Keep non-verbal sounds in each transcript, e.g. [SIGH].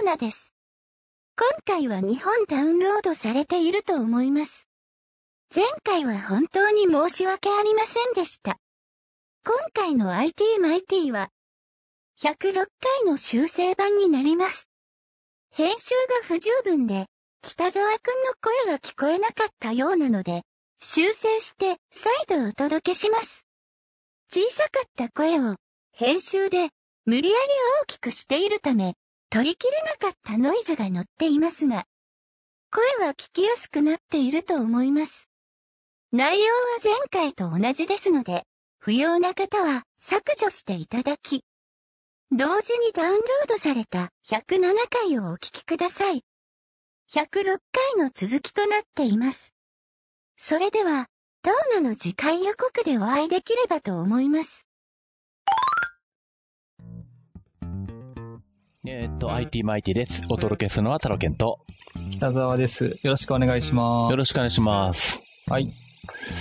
うなです。今回は2本ダウンロードされていると思います。前回は本当に申し訳ありませんでした。今回の IT マイティは、106回の修正版になります。編集が不十分で、北沢くんの声が聞こえなかったようなので、修正して再度お届けします。小さかった声を編集で無理やり大きくしているため、取りきれなかったノイズが乗っていますが、声は聞きやすくなっていると思います。内容は前回と同じですので、不要な方は削除していただき、同時にダウンロードされた107回をお聞きください。106回の続きとなっています。それでは、トーナの次回予告でお会いできればと思います。えー、っと、IT マイティです。お届けするのはタロケンと、北沢です。よろしくお願いします。よろしくお願いします。はい。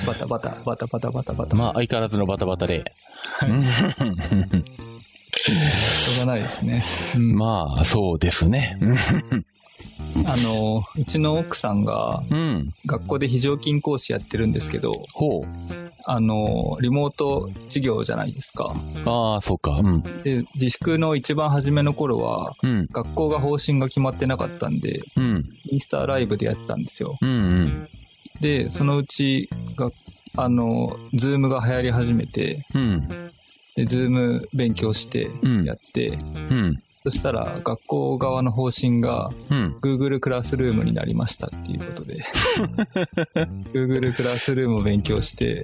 バタバタ、バタバタバタバタ。まあ、相変わらずのバタバタで。はい。[LAUGHS] しょうがないですね。まあ、そうですね。あの、うちの奥さんが、学校で非常勤講師やってるんですけど、ほう。あの、リモート授業じゃないですか。ああ、そうか。うん。で、自粛の一番初めの頃は、うん、学校が方針が決まってなかったんで、うん、インスタライブでやってたんですよ。うんうん、で、そのうちが、あの、ズームが流行り始めて、うん、で、ズーム勉強してやって、うんそしたら学校側の方針が、Google クラスルームになりましたっていうことで、[LAUGHS] Google クラスルームを勉強して、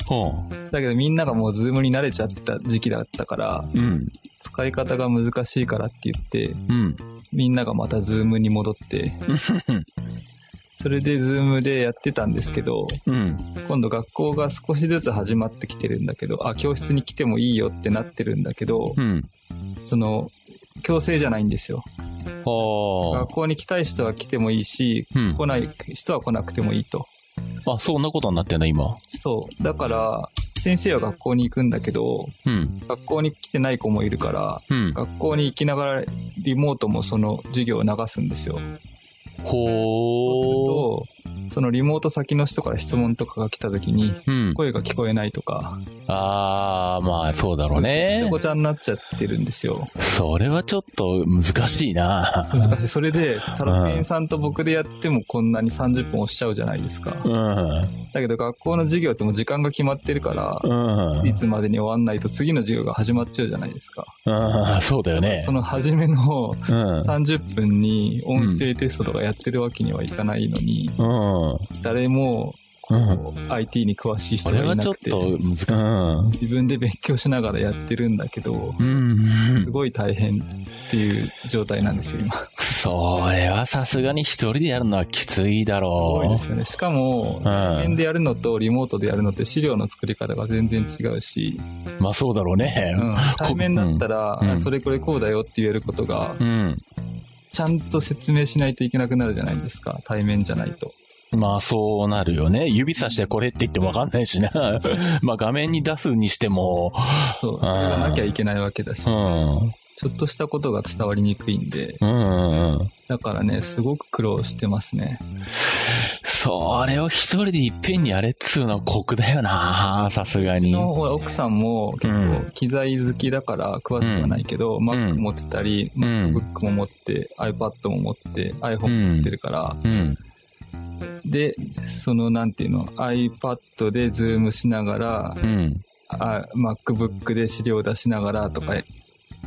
だけどみんながもう Zoom に慣れちゃった時期だったから、うん、使い方が難しいからって言って、うん、みんながまた Zoom に戻って、[LAUGHS] それで Zoom でやってたんですけど、うん、今度学校が少しずつ始まってきてるんだけど、あ、教室に来てもいいよってなってるんだけど、うん、その、強制じゃないんですよ。学校に来たい人は来てもいいし、うん、来ない人は来なくてもいいと。あ、そんなことになってんだ、今。そう。だから、先生は学校に行くんだけど、うん、学校に来てない子もいるから、うん、学校に行きながらリモートもその授業を流すんですよ。ほー。そうすると、そのリモート先の人から質問とかが来た時に、声が聞こえないとか。ああ、まあそうだろうね。ちょこちゃになっちゃってるんですよ。それはちょっと難しいな難しい。それで、タロケンさんと僕でやってもこんなに30分押しちゃうじゃないですか。うん。だけど学校の授業ってもう時間が決まってるから、うん。いつまでに終わんないと次の授業が始まっちゃうじゃないですか。うん、そうだよね。その初めの30分に音声テストとかやってるわけにはいかないのに、うん。誰も、うん、IT に詳しい人がいなくて、自分で勉強しながらやってるんだけど、すごい大変っていう状態なんですよ、今。それはさすがに一人でやるのはきついだろう。ですよね。しかも、対面でやるのとリモートでやるのって資料の作り方が全然違うし。まあそうだろうね。うん、対面だったら、うん、それこれこうだよって言えることが、うん、ちゃんと説明しないといけなくなるじゃないですか。対面じゃないと。まあそうなるよね。指さしてこれって言ってもわかんないしね。[LAUGHS] まあ画面に出すにしても。そう。それがなきゃいけないわけだし。うん。ちょっとしたことが伝わりにくいんで。うんうんうん。だからね、すごく苦労してますね。それを一人でいっぺんにやれっつうのは酷だよなさすがに。の奥さんも結構機材好きだから詳しくはないけど、うん、Mac 持ってたり、うん、MacBook も持って、iPad も持って、iPhone も持ってるから、うん、で、そのなんていうの、iPad でズームしながら、うん、あ MacBook で資料出しながらとか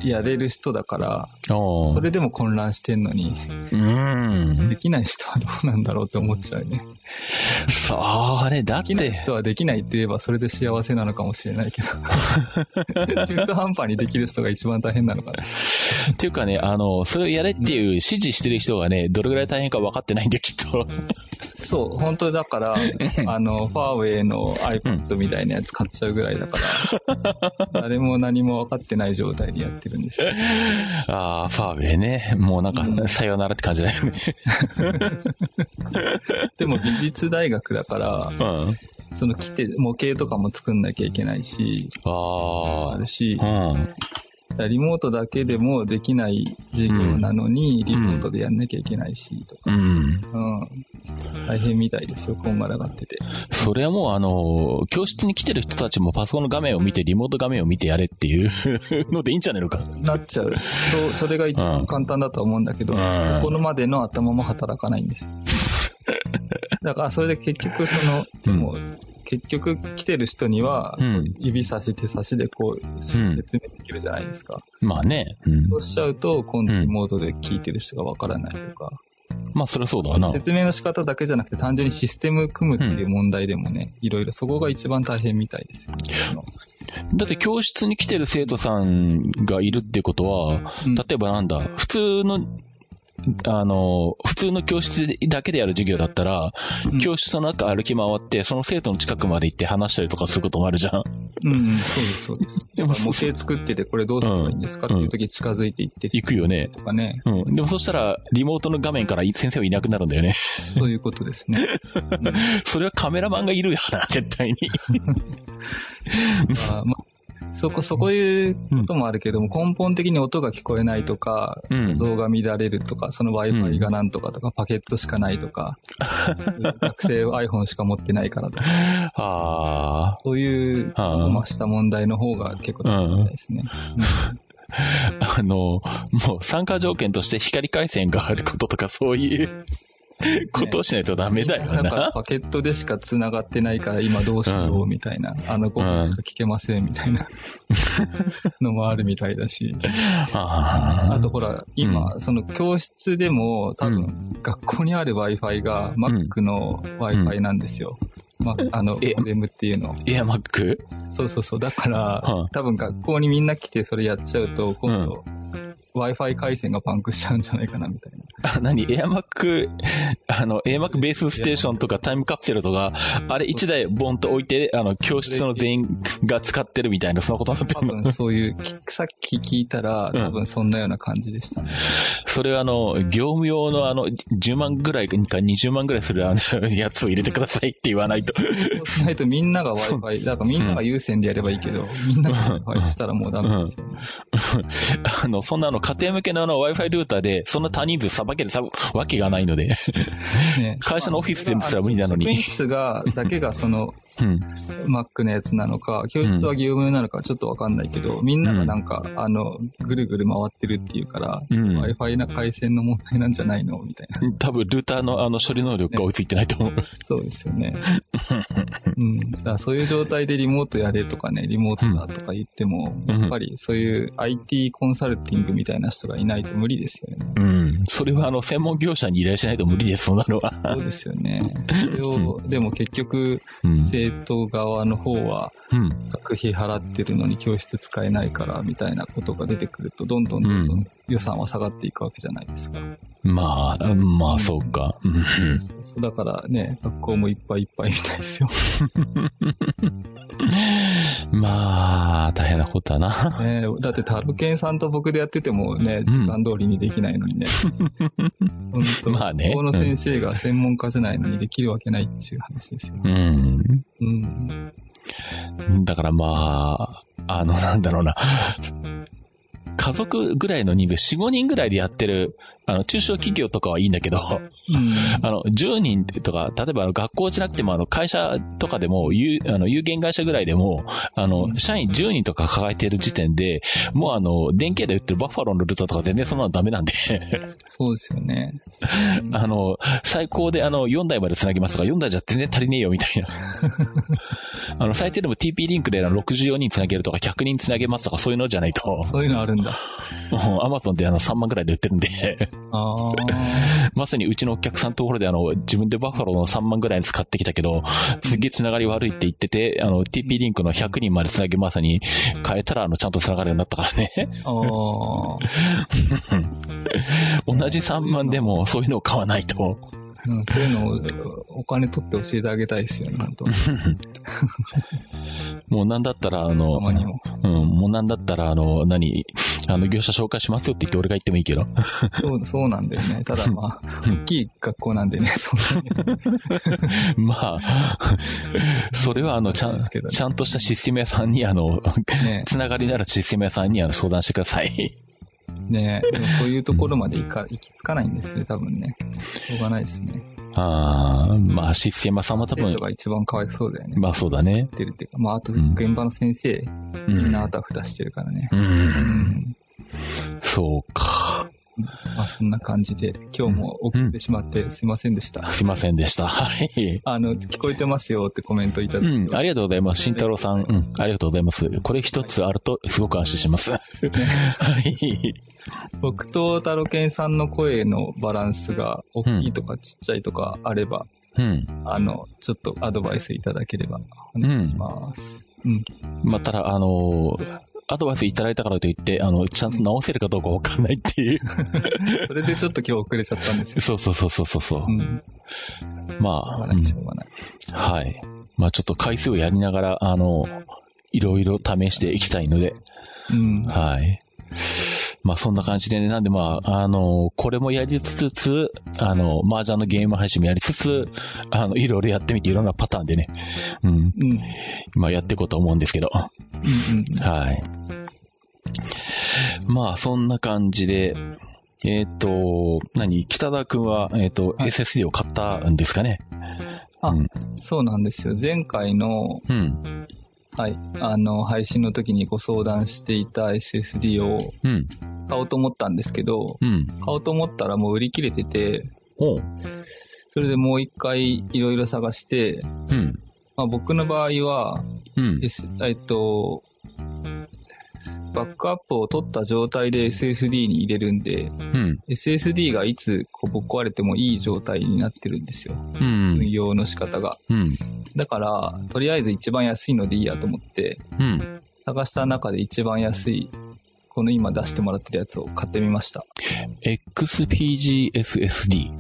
やれる人だから、それでも混乱してんのに、うん。できない人はどうなんだろうって思っちゃうね。それ、だって。できない人はできないって言えばそれで幸せなのかもしれないけど。[LAUGHS] 中途半端にできる人が一番大変なのかな。っていうかね、あの、それをやれっていう指示してる人がね、どれぐらい大変か分かってないんで、きっと。そう、本当だから、[LAUGHS] あの、ファーウェイの iPad みたいなやつ買っちゃうぐらいだから、[LAUGHS] 誰も何も分かってない状態でやってるんですよ。[LAUGHS] ああ、ファーウェイね。もうなんか、さよならって感じだよね。でも美術大学だから、うん、その来て、模型とかも作んなきゃいけないし、ああ。あるし、うんリモートだけでもできない授業なのに、リモートでやんなきゃいけないし、とか。うん。うん。大変みたいですよ、こんがらがってて。それはもうあの、教室に来てる人たちもパソコンの画面を見て、リモート画面を見てやれっていうのでいいんじゃないのか。なっちゃう。そう、それが一番簡単だと思うんだけど、うん、ここまでの頭も働かないんですよ。だからそれで結局その、でも、結局来てる人には、指差し手差しでこう、説明できるじゃないですか。まあね。そうしちゃうと、今度リモートで聞いてる人がわからないとか。まあ、そりゃそうだな。説明の仕方だけじゃなくて、単純にシステム組むっていう問題でもね、いろいろそこが一番大変みたいですよね。だって教室に来てる生徒さんがいるってことは、例えばなんだ、普通のあの、普通の教室だけでやる授業だったら、うん、教室の中歩き回って、その生徒の近くまで行って話したりとかすることもあるじゃん。うん、そうです、そうです。でも、模型作ってて、これどうすればいいんですか、っていう時近づいていって。行くよね。とかね。うん。でもそしたら、リモートの画面から先生はいなくなるんだよね。そういうことですね。[LAUGHS] それはカメラマンがいるよな、絶対に。[LAUGHS] まあ、まあそこ、そこいうこともあるけども、根本的に音が聞こえないとか、像が乱れるとか、その Wi-Fi がなんとかとか、パケットしかないとか、[LAUGHS] 学生 iPhone しか持ってないからとか、そういう、ました問題の方が結構大変ですね。あの、もう参加条件として光回線があることとかそういう [LAUGHS] ことをしないとダメだよな。なんかパケットでしか繋がってないから今どうしようみたいな、うん、あの5分しか聞けませんみたいな [LAUGHS] のもあるみたいだし。あとほら、今、うん、その教室でも多分学校にある Wi-Fi が Mac の Wi-Fi なんですよ。まあ、あの、モデムっていうの。エアマック？そうそうそう。だから、多分学校にみんな来てそれやっちゃうと、今度、Wi-Fi 回線がパンクしちゃうんじゃないかな、みたいな。あ、[LAUGHS] 何？エアマック、あの、エアマックベースステーションとかタイムカプセルとか、あれ1台ボンと置いて、あの、教室の全員が使ってるみたいな、そのことになってる多分そういう、さっき聞いたら、多分そんなような感じでしたね。うん、それはあの、業務用のあの、10万ぐらいか20万ぐらいするあの、[LAUGHS] やつを入れてくださいって言わないと。そうしないとみんなが Wi-Fi、だからみんなが優先でやればいいけど、うん、みんなが Wi-Fi したらもうダメですよね。[LAUGHS] あの、そんなの家庭向けのあの Wi-Fi ルーターで、そんな多人数さばけてさわけがないのでね、[LAUGHS] 会社のオフィスでもすら無理なのに。オフィスが、だけがその、[LAUGHS] うん、Mac のやつなのか、教室は業務なのかちょっとわかんないけど、みんながなんか、うん、あの、ぐるぐる回ってるっていうから、うん、Wi-Fi な回線の問題なんじゃないのみたいな。[LAUGHS] 多分、ルーターのあの処理能力が追いついてないと思う。ね、そうですよね。うん。だそういう状態でリモートやれとかね、リモートだとか言っても、やっぱりそういう IT コンサルティングみたいな人がいないと無理ですよね。うん。それはあの、専門業者に依頼しないと無理です、そんなのは。そうですよね。[LAUGHS] それを、でも結局、生徒側の方は、学費払ってるのに教室使えないからみたいなことが出てくると、どんどんどんどん予算は下がっていくわけじゃないですか。まあ、まあ、そうか。そうだからね、学校もいっぱいいっぱいみたいですよ。[LAUGHS] まあ、大変なことだな。ね、だって、タルケンさんと僕でやっててもね、時間通りにできないのにね。[LAUGHS] 本当まあね。この先生が専門家じゃないのにできるわけないっていう話ですよね。うん。うん。だからまあ、あの、なんだろうな。家族ぐらいの人数、4、5人ぐらいでやってる、あの、中小企業とかはいいんだけど、うん、あの、10人とか、例えばあの学校じゃなくても、あの、会社とかでも、有、あの、有限会社ぐらいでも、あの、社員10人とか抱えてる時点で、もうあの、電気で売ってるバッファローのルーターとか全然そんなのダメなんでそうですよね。あの、最高であの、4台まで繋ぎますとか、4台じゃ全然足りねえよみたいな。[LAUGHS] あの、最低でも TP リンクで64人繋げるとか、100人繋げますとか、そういうのじゃないと。そういうのあるんだ。アマゾンであの3万ぐらいで売ってるんでまさにうちのお客さんのところであの、自分でバッファローの3万ぐらいに使ってきたけど、すげえ繋がり悪いって言ってて、あの、TP リンクの100人まで繋げまさに変えたらあの、ちゃんと繋がるようになったからね。[LAUGHS] 同じ3万でもそういうのを買わないと。うん、そういうのをお金取って教えてあげたいですよね、本当 [LAUGHS] もうなんだったら、あの、うん、もうなんだったら、あの、何、あの、業者紹介しますよって言って俺が言ってもいいけど。そう、そうなんだよね。[LAUGHS] ただまあ、大きい学校なんでね、そんな [LAUGHS] まあ、それはあの、ちゃん、ちゃんとしたシステム屋さんに、あの、ね、つながりならシステム屋さんにあの相談してください。ねでもそういうところまで行か、行き着かないんですね、多分ね。しょうがないですね。ああ、まあ、システマさんは多分。が一番かわいそうだよね。まあそうだね。てるっていうか、まああと現場の先生、みんなあたふたしてるからね。うん。うん、そうか。まあそんな感じで、今日も送ってしまってすいませんでした。すいませんでした。はい。あの、聞こえてますよってコメントいただいて。うん、ありがとうございます。慎太郎さん。うん、ありがとうございます。これ一つあるとすごく安心します。[LAUGHS] はい。僕と太郎健さんの声のバランスが大きいとかちっちゃいとかあれば、うん。あの、ちょっとアドバイスいただければお願いします。うん。うん、まあ、ただ、あのーアドバイスいただいたからといって、あの、ちゃんと直せるかどうかわかんないっていう [LAUGHS] それでちょっと今日遅れちゃったんですよ。そうそうそうそうそう。うん、まあ、うがない、しょうがない。はい。まあちょっと回数をやりながら、あの、いろいろ試していきたいので、うん、はい。まあそんな感じでね、なんでまあ、あの、これもやりつつ、あの、麻雀のゲーム配信もやりつつ、あの、いろいろやってみていろんなパターンでね、うん。うん、まあやっていこうと思うんですけど、うんうん、はい。まあそんな感じで、えっ、ー、と、何？北田くんは、えっ、ー、と、はい、SSD を買ったんですかね。あ、うん、そうなんですよ。前回の、うん、はい。あの、配信の時にご相談していた SSD を買おうと思ったんですけど、うん、買おうと思ったらもう売り切れてて、それでもう一回いろいろ探して、うん、まあ、僕の場合は、うん、S、えっと、バックアップを取った状態で SSD に入れるんで、うん、SSD がいつこうぶっ壊れてもいい状態になってるんですよ。うん、運用の仕方が。うん、だから、とりあえず一番安いのでいいやと思って、うん、探した中で一番安い、この今出してもらってるやつを買ってみました。XPG-SSD。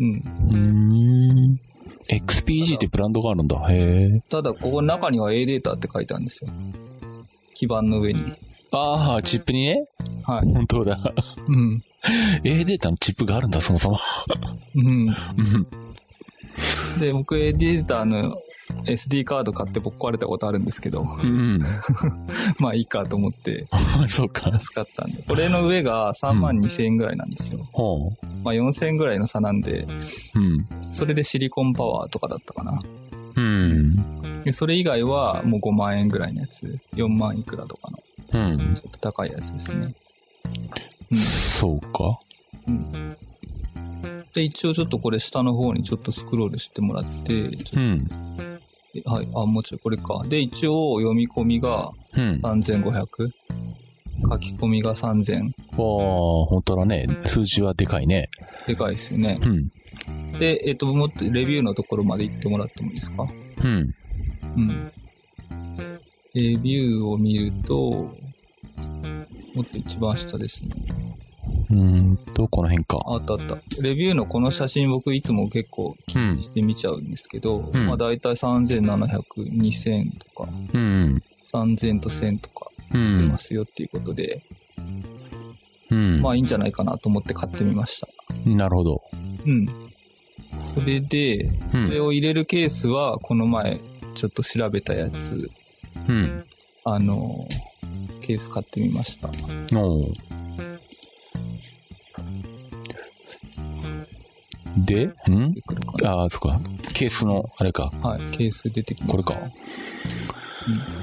うん。うん。XPG ってブランドがあるんだ。へえ。ただ、ここ中には A データって書いてあるんですよ。基板の上に。ああ、チップにね？はい。本当だ。うん。A データのチップがあるんだ、そもそも。うん。で、僕 A データの SD カード買って僕壊れたことあるんですけど。うん。[LAUGHS] まあいいかと思って。[LAUGHS] そうか。使ったんで。これの上が3万2000円ぐらいなんですよ。うん、まあ4000円ぐらいの差なんで。うん。それでシリコンパワーとかだったかな。うん。でそれ以外はもう5万円ぐらいのやつ。4万いくらとかの。うん。ちょっと高いやつですね。うん、そうか。うん。で、一応ちょっとこれ下の方にちょっとスクロールしてもらって、うん。はい、あ、もうちろんこれか。で、一応読み込みが3500、うん、書き込みが3000。ああ、本当だね。数字はでかいね。でかいですよね。うん。で、えっ、ー、と、もっとレビューのところまで行ってもらってもいいですか？うん。うん。レビューを見ると、もっと一番下ですね。うんと、この辺か。あったあった。レビューのこの写真僕いつも結構気にして見ちゃうんですけど、うん、まあ大体3700、2000とか、うん、3000と1000とか出ますよっていうことで、うん、まあいいんじゃないかなと思って買ってみました。なるほど。うん。それで、それを入れるケースはこの前ちょっと調べたやつうん。あの、ケース買ってみました。おで、ん？ああ、そっか。ケースの、あれか。はい、ケース出てきました。これか。うん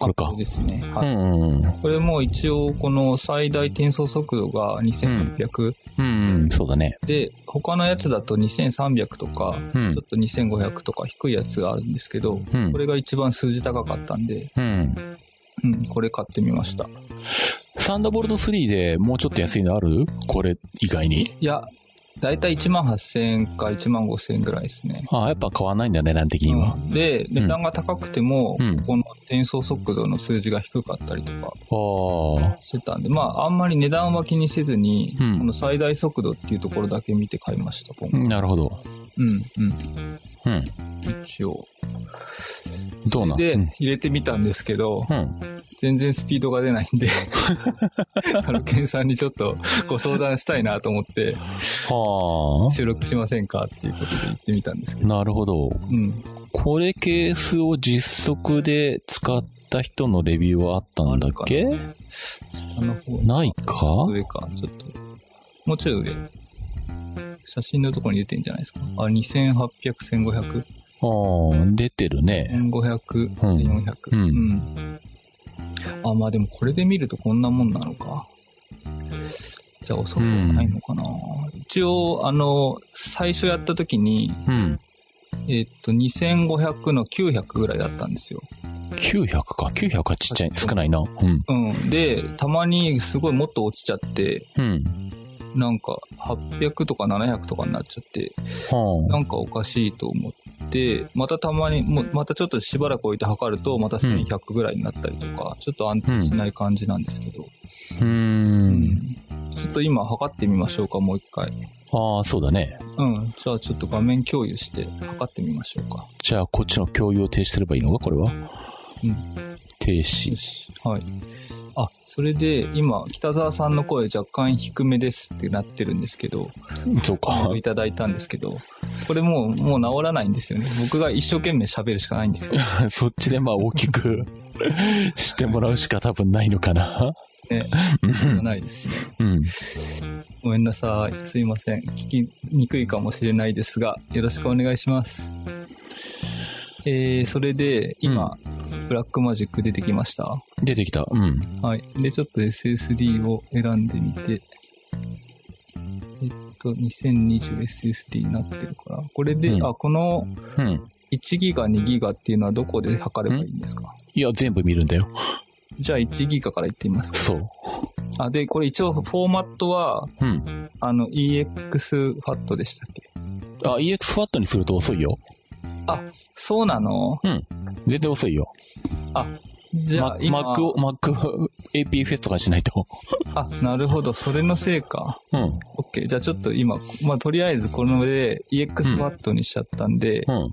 これか。これですね。はい。うんうん、これも一応、この最大転送速度が2800。うん、うん、そうだね。で、他のやつだと2300とか、うん、ちょっと2500とか低いやつがあるんですけど、うん、これが一番数字高かったんで、うん。うん、これ買ってみました。サンダーボルト3でもうちょっと安いのある？これ以外に。いや、だいたい1万8000円か1万5000円ぐらいですね。ああ、やっぱ変わんないんだ、値段的には。うん、で、値段が高くても、うん、この転送速度の数字が低かったりとかしてたんで、まあ、あんまり値段は気にせずに、うん、この最大速度っていうところだけ見て買いました、なるほど。うん、うん。うん。一応。どうなん？で、入れてみたんですけど、うん、全然スピードが出ないんで [LAUGHS] あの、ケンさんにちょっとご相談したいなと思って、はあ。収録しませんかっていうことで言ってみたんですけど。なるほど。うん。これケースを実測で使った人のレビューはあったんだっけ？下の方。ないか？上か、ちょっと。もうちょい上。写真のところに出てんじゃないですか。あ、2800、1500。ああ、出てるね。1500、400。うん。うんあ、まあでもこれで見るとこんなもんなのか。じゃあ遅くはないのかな、うん、一応、あの、最初やった時に、うん、えっと、2500の900ぐらいだったんですよ。900か。900はちっちゃい、少ないな。うん。うん。で、たまにすごいもっと落ちちゃって、うん。なんか、800とか700とかになっちゃって、はあ、なんかおかしいと思って、またたまに、もまたちょっとしばらく置いて測ると、また1100ぐらいになったりとか、うん、ちょっと安定しない感じなんですけど。うん。ちょっと今測ってみましょうか、もう一回。ああ、そうだね。うん。じゃあちょっと画面共有して測ってみましょうか。じゃあこっちの共有を停止すればいいのか、これは？うん。停止。はい。それで、今、北沢さんの声若干低めですってなってるんですけど、そうか。いただいたんですけど、これもう、もう治らないんですよね。僕が一生懸命喋るしかないんですよ。[LAUGHS] そっちでまあ大きく [LAUGHS] してもらうしか多分ないのかな。ね。ないですね。うん。ごめんなさい。すいません。聞きにくいかもしれないですが、よろしくお願いします。えー、それで、今、うん、ブラックマジック出てきました出てきた。うん。はい。で、ちょっと SSD を選んでみて、えっと、2020SSD になってるから、これで、うん、あ、この、1ギガ、2ギガっていうのはどこで測ればいいんですか？いや、全部見るんだよ。じゃあ1ギガからいってみますか。そう。あ、で、これ一応フォーマットは、うん。あの、EXFAT でしたっけ？あ、EXFAT にすると遅いよ。あ、そうなの？うん。全然遅いよ。あ、じゃあ、今。Mac を、Mac APFS とかしないと。あ、なるほど。それのせいか。うん。OK。じゃあちょっと今、まあ、とりあえずこので EXPAT にしちゃったんで、うん。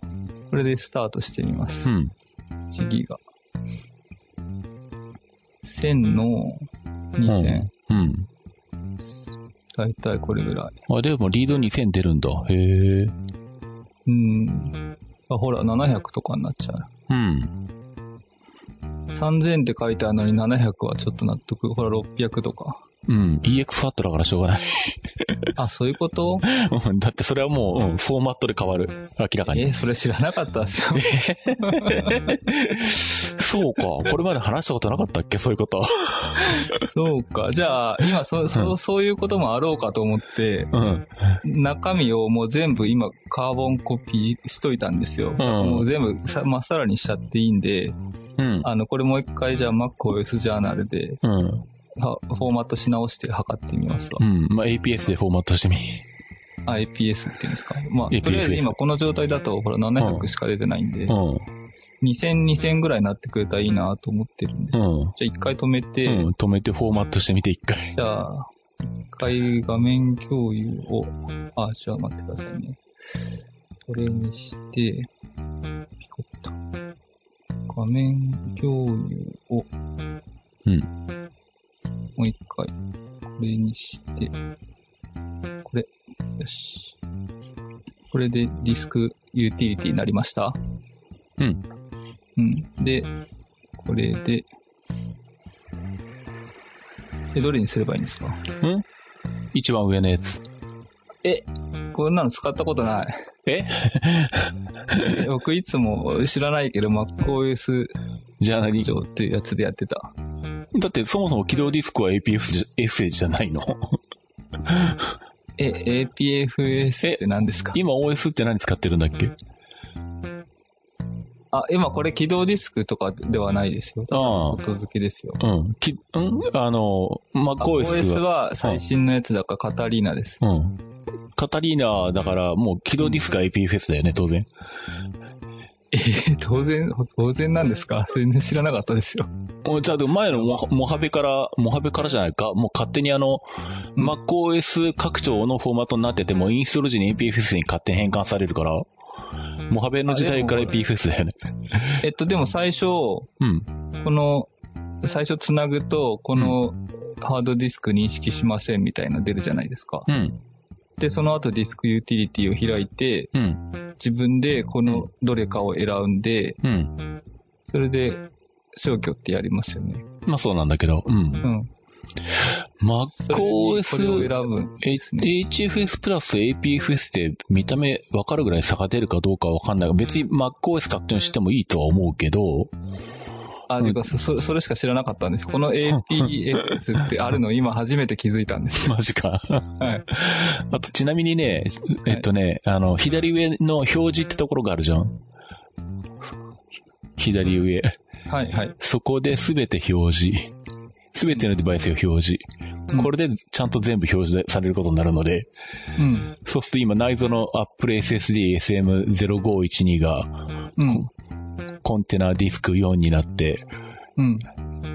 これでスタートしてみます。うん。1ギガ。1000の2000。うん。うん、だいたいこれぐらい。あ、でもリード2000出るんだ。へえ。うん。あ、ほら、700とかになっちゃう。うん。3000って書いてあるのに700はちょっと納得。ほら、600とか。うん。EX ファットだからしょうがないあ、そういうこと？だってそれはもう、うん、フォーマットで変わる。明らかに。えー、それ知らなかったっすよ。[LAUGHS] そうか。これまで話したことなかったっけ？そういうこと。[LAUGHS] そうか。じゃあ、今、そ、そ、うん、そういうこともあろうかと思って、うん、中身をもう全部今、カーボンコピーしといたんですよ。うん、もう全部さ、まっさらにしちゃっていいんで、うん、あの、これもう一回じゃあ MacOS ジャーナルで、うん、フォーマットし直して測ってみますわ。うん。まあ、APS でフォーマットしてみ。あ、APS っていうんですか？まあ、とりあえず今この状態だと、ほら、700しか出てないんで、うん、2000、2000ぐらいになってくれたらいいなと思ってるんですよ。うん、じゃあ一回止めて、うん、止めてフォーマットしてみて一回。じゃあ、一回画面共有を、あ、じゃあ待ってくださいね。これにして、ピコッと。画面共有を、うん。もう一回、これにして、これ、よし。これでディスクユーティリティになりました？うん。うん。で、これで、え、どれにすればいいんですか？ん？一番上のやつ。え、こんなの使ったことない。え？[LAUGHS] 僕いつも知らないけど MacOS じゃあ何っていうやつでやってた。だってそもそも起動ディスクは APFS じゃないの？え、APFS って何ですか？今 OS って何使ってるんだっけ？あ、今これ起動ディスクとかではないですよ。ああ。音付けですよ。うん。き、うん？あの、MacOS は。OS は最新のやつだからカタリーナです。うん。カタリーナだからもう起動ディスクは APFS だよね、当然。えー、当然、当然なんですか？全然知らなかったですよ。じゃあ、前のモモハベから、モハベからじゃないかもう勝手にあの、MacOS 拡張のフォーマットになってても、インストール時に APFS に勝手に変換されるから、モハベの時代から APFS だよね。えっと、でも最初、うん。この、最初つなぐと、このハードディスク認識しませんみたいな出るじゃないですか。うん。で、その後ディスクユーティリティを開いて、うん。自分でこのどれかを選んで、うん。それで消去ってやりますよね。まあそうなんだけど、うん。うん。MacOS、HFS プラス APFS って見た目わかるぐらい差が出るかどうかわかんない。別に MacOS 確定してもいいとは思うけど、あ、てか、[LAUGHS] そ、それしか知らなかったんです。この APX ってあるの今初めて気づいたんです [LAUGHS] マジか。はい。あと、ちなみにね、えっとね、あの、左上の表示ってところがあるじゃん。左上。はいはい。そこで全て表示。全てのデバイスを表示。これでちゃんと全部表示されることになるので、うん、そうすると今内蔵の Apple SSD SM0512 が、うん、コンテナディスク4になって、うん。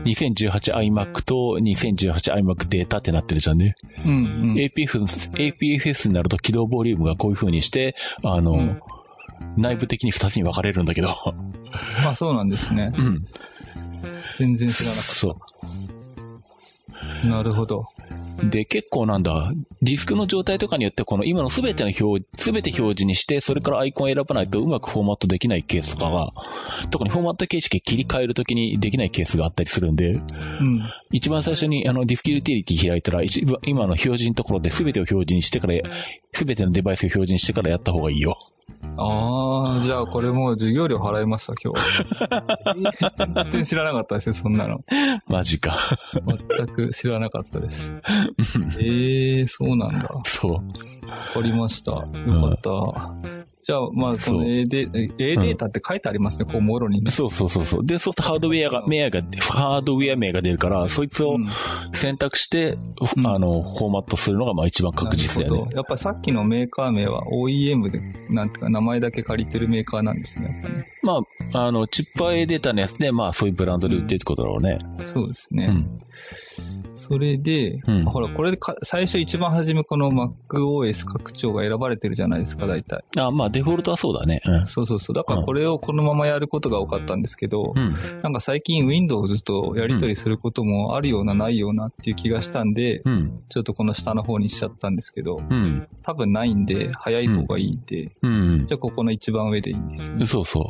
2018iMac と 2018iMac データってなってるじゃんね。うん、うん。APFS、APFS になると起動ボリュームがこういう風にして、あの、うん、内部的に2つに分かれるんだけど。まあそうなんですね。うん。全然知らなかった。そう。なるほど。で、結構なんだ、ディスクの状態とかによってこの今のすべての表、すべて表示にして、それからアイコンを選ばないとうまくフォーマットできないケースとかが、特にフォーマット形式切り替えるときにできないケースがあったりするんで、うん、一番最初にあのディスクユーティリティ開いたら、今の表示のところで全てを表示にしてから、全てのデバイスを表示にしてからやった方がいいよ。ああ、じゃあこれもう授業料払いました、今日。[LAUGHS] 全然知らなかったですよ、そんなの。マジか。全く知らなかったです。え [LAUGHS] えー、そうなんだ。そう。わかりました。よかった。じゃあ、まあ、その A データ、A データって書いてありますね、こう、もろに、ね。そうそうそうそう。で、そうするとハードウェアが、メアが、ハードウェア名が出るから、そいつを選択して、うん、あの、フォーマットするのが、まあ一番確実だよね。やっぱりさっきのメーカー名は OEM で、なんていうか、名前だけ借りてるメーカーなんですね、ねまあ、あの、チッパー A データのやつで、まあ、そういうブランドで売ってるってことだろうね。うん、そうですね。うんそれで、うん、ほら、これでか、最初一番初めこの MacOS 拡張が選ばれてるじゃないですか、大体。あ、まあデフォルトはそうだね。うん、そうそうそう。だからこれをこのままやることが多かったんですけど、うん、なんか最近 Windows とやり取りすることもあるような、ないようなっていう気がしたんで、うん、ちょっとこの下の方にしちゃったんですけど、うん、多分ないんで、早い方がいいんで、うん、じゃあここの一番上でいいんですね。そうそう。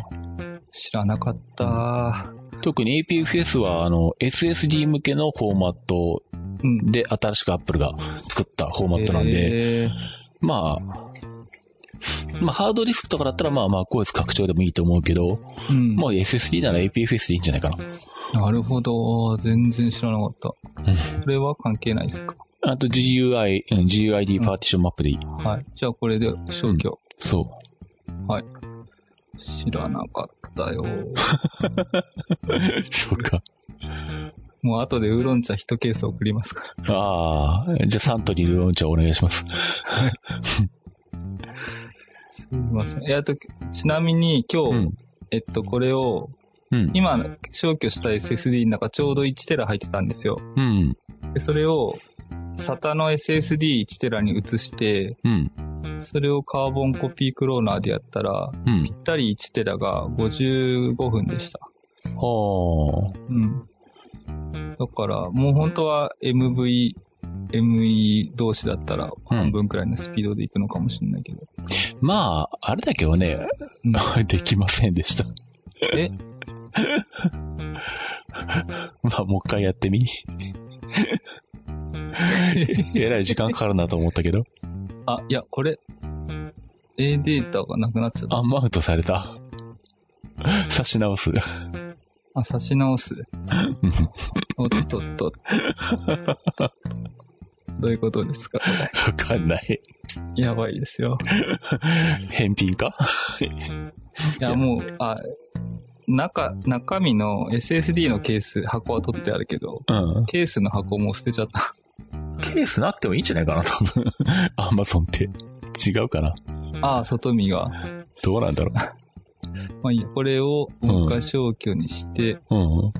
知らなかった。特に APFS は、あの、SSD 向けのフォーマットで、新しく Apple が作ったフォーマットなんで、まあ、まあ、ハードディスクとかだったら、まあまあ、こういう拡張でもいいと思うけど、うん、まあ SSD なら APFS でいいんじゃないかな。なるほど。全然知らなかった。これは関係ないですか？あと GUI、GUID パーティションマップでいい。うん、はい。じゃあこれで消去、うん、そう。はい。知らなかったよ。[LAUGHS] そうか。もう後でウーロン茶一ケース送りますから。ああ、じゃあサントリーウーロン茶お願いします。すみません。えっと、ちなみに今日、うん、えっと、これを、うん、今、消去した SSD の中ちょうど1テラ入ってたんですよ。うん。で、それを、SATA の SSD1 テラに移して、うん。それをカーボンコピークローナーでやったら、うん、ぴったり1テラが55分でした。はあ。うん。だから、もう本当は MV、ME 同士だったら半分くらいのスピードで行くのかもしれないけど。うん、まあ、あれだけどね、うん、[LAUGHS] できませんでした。え？[LAUGHS] まあ、もう一回やってみ。[LAUGHS] えらい時間かかるなと思ったけど。あ、いや、これ、A データがなくなっちゃった。あ、マウントされた。[LAUGHS] 差し直す。あ、差し直す。おっとっと。どういうことですかこれ？わかんない。やばいですよ。返品か？いや、もう、あ、中、中身の SSD のケース、箱は取ってあるけど、うん、ケースの箱も捨てちゃった。ケースなくてもいいんじゃないかな、多分。アマゾンって。違うかな。ああ、外見が。どうなんだろう。まあいいこれを文化消去にして、うん、うん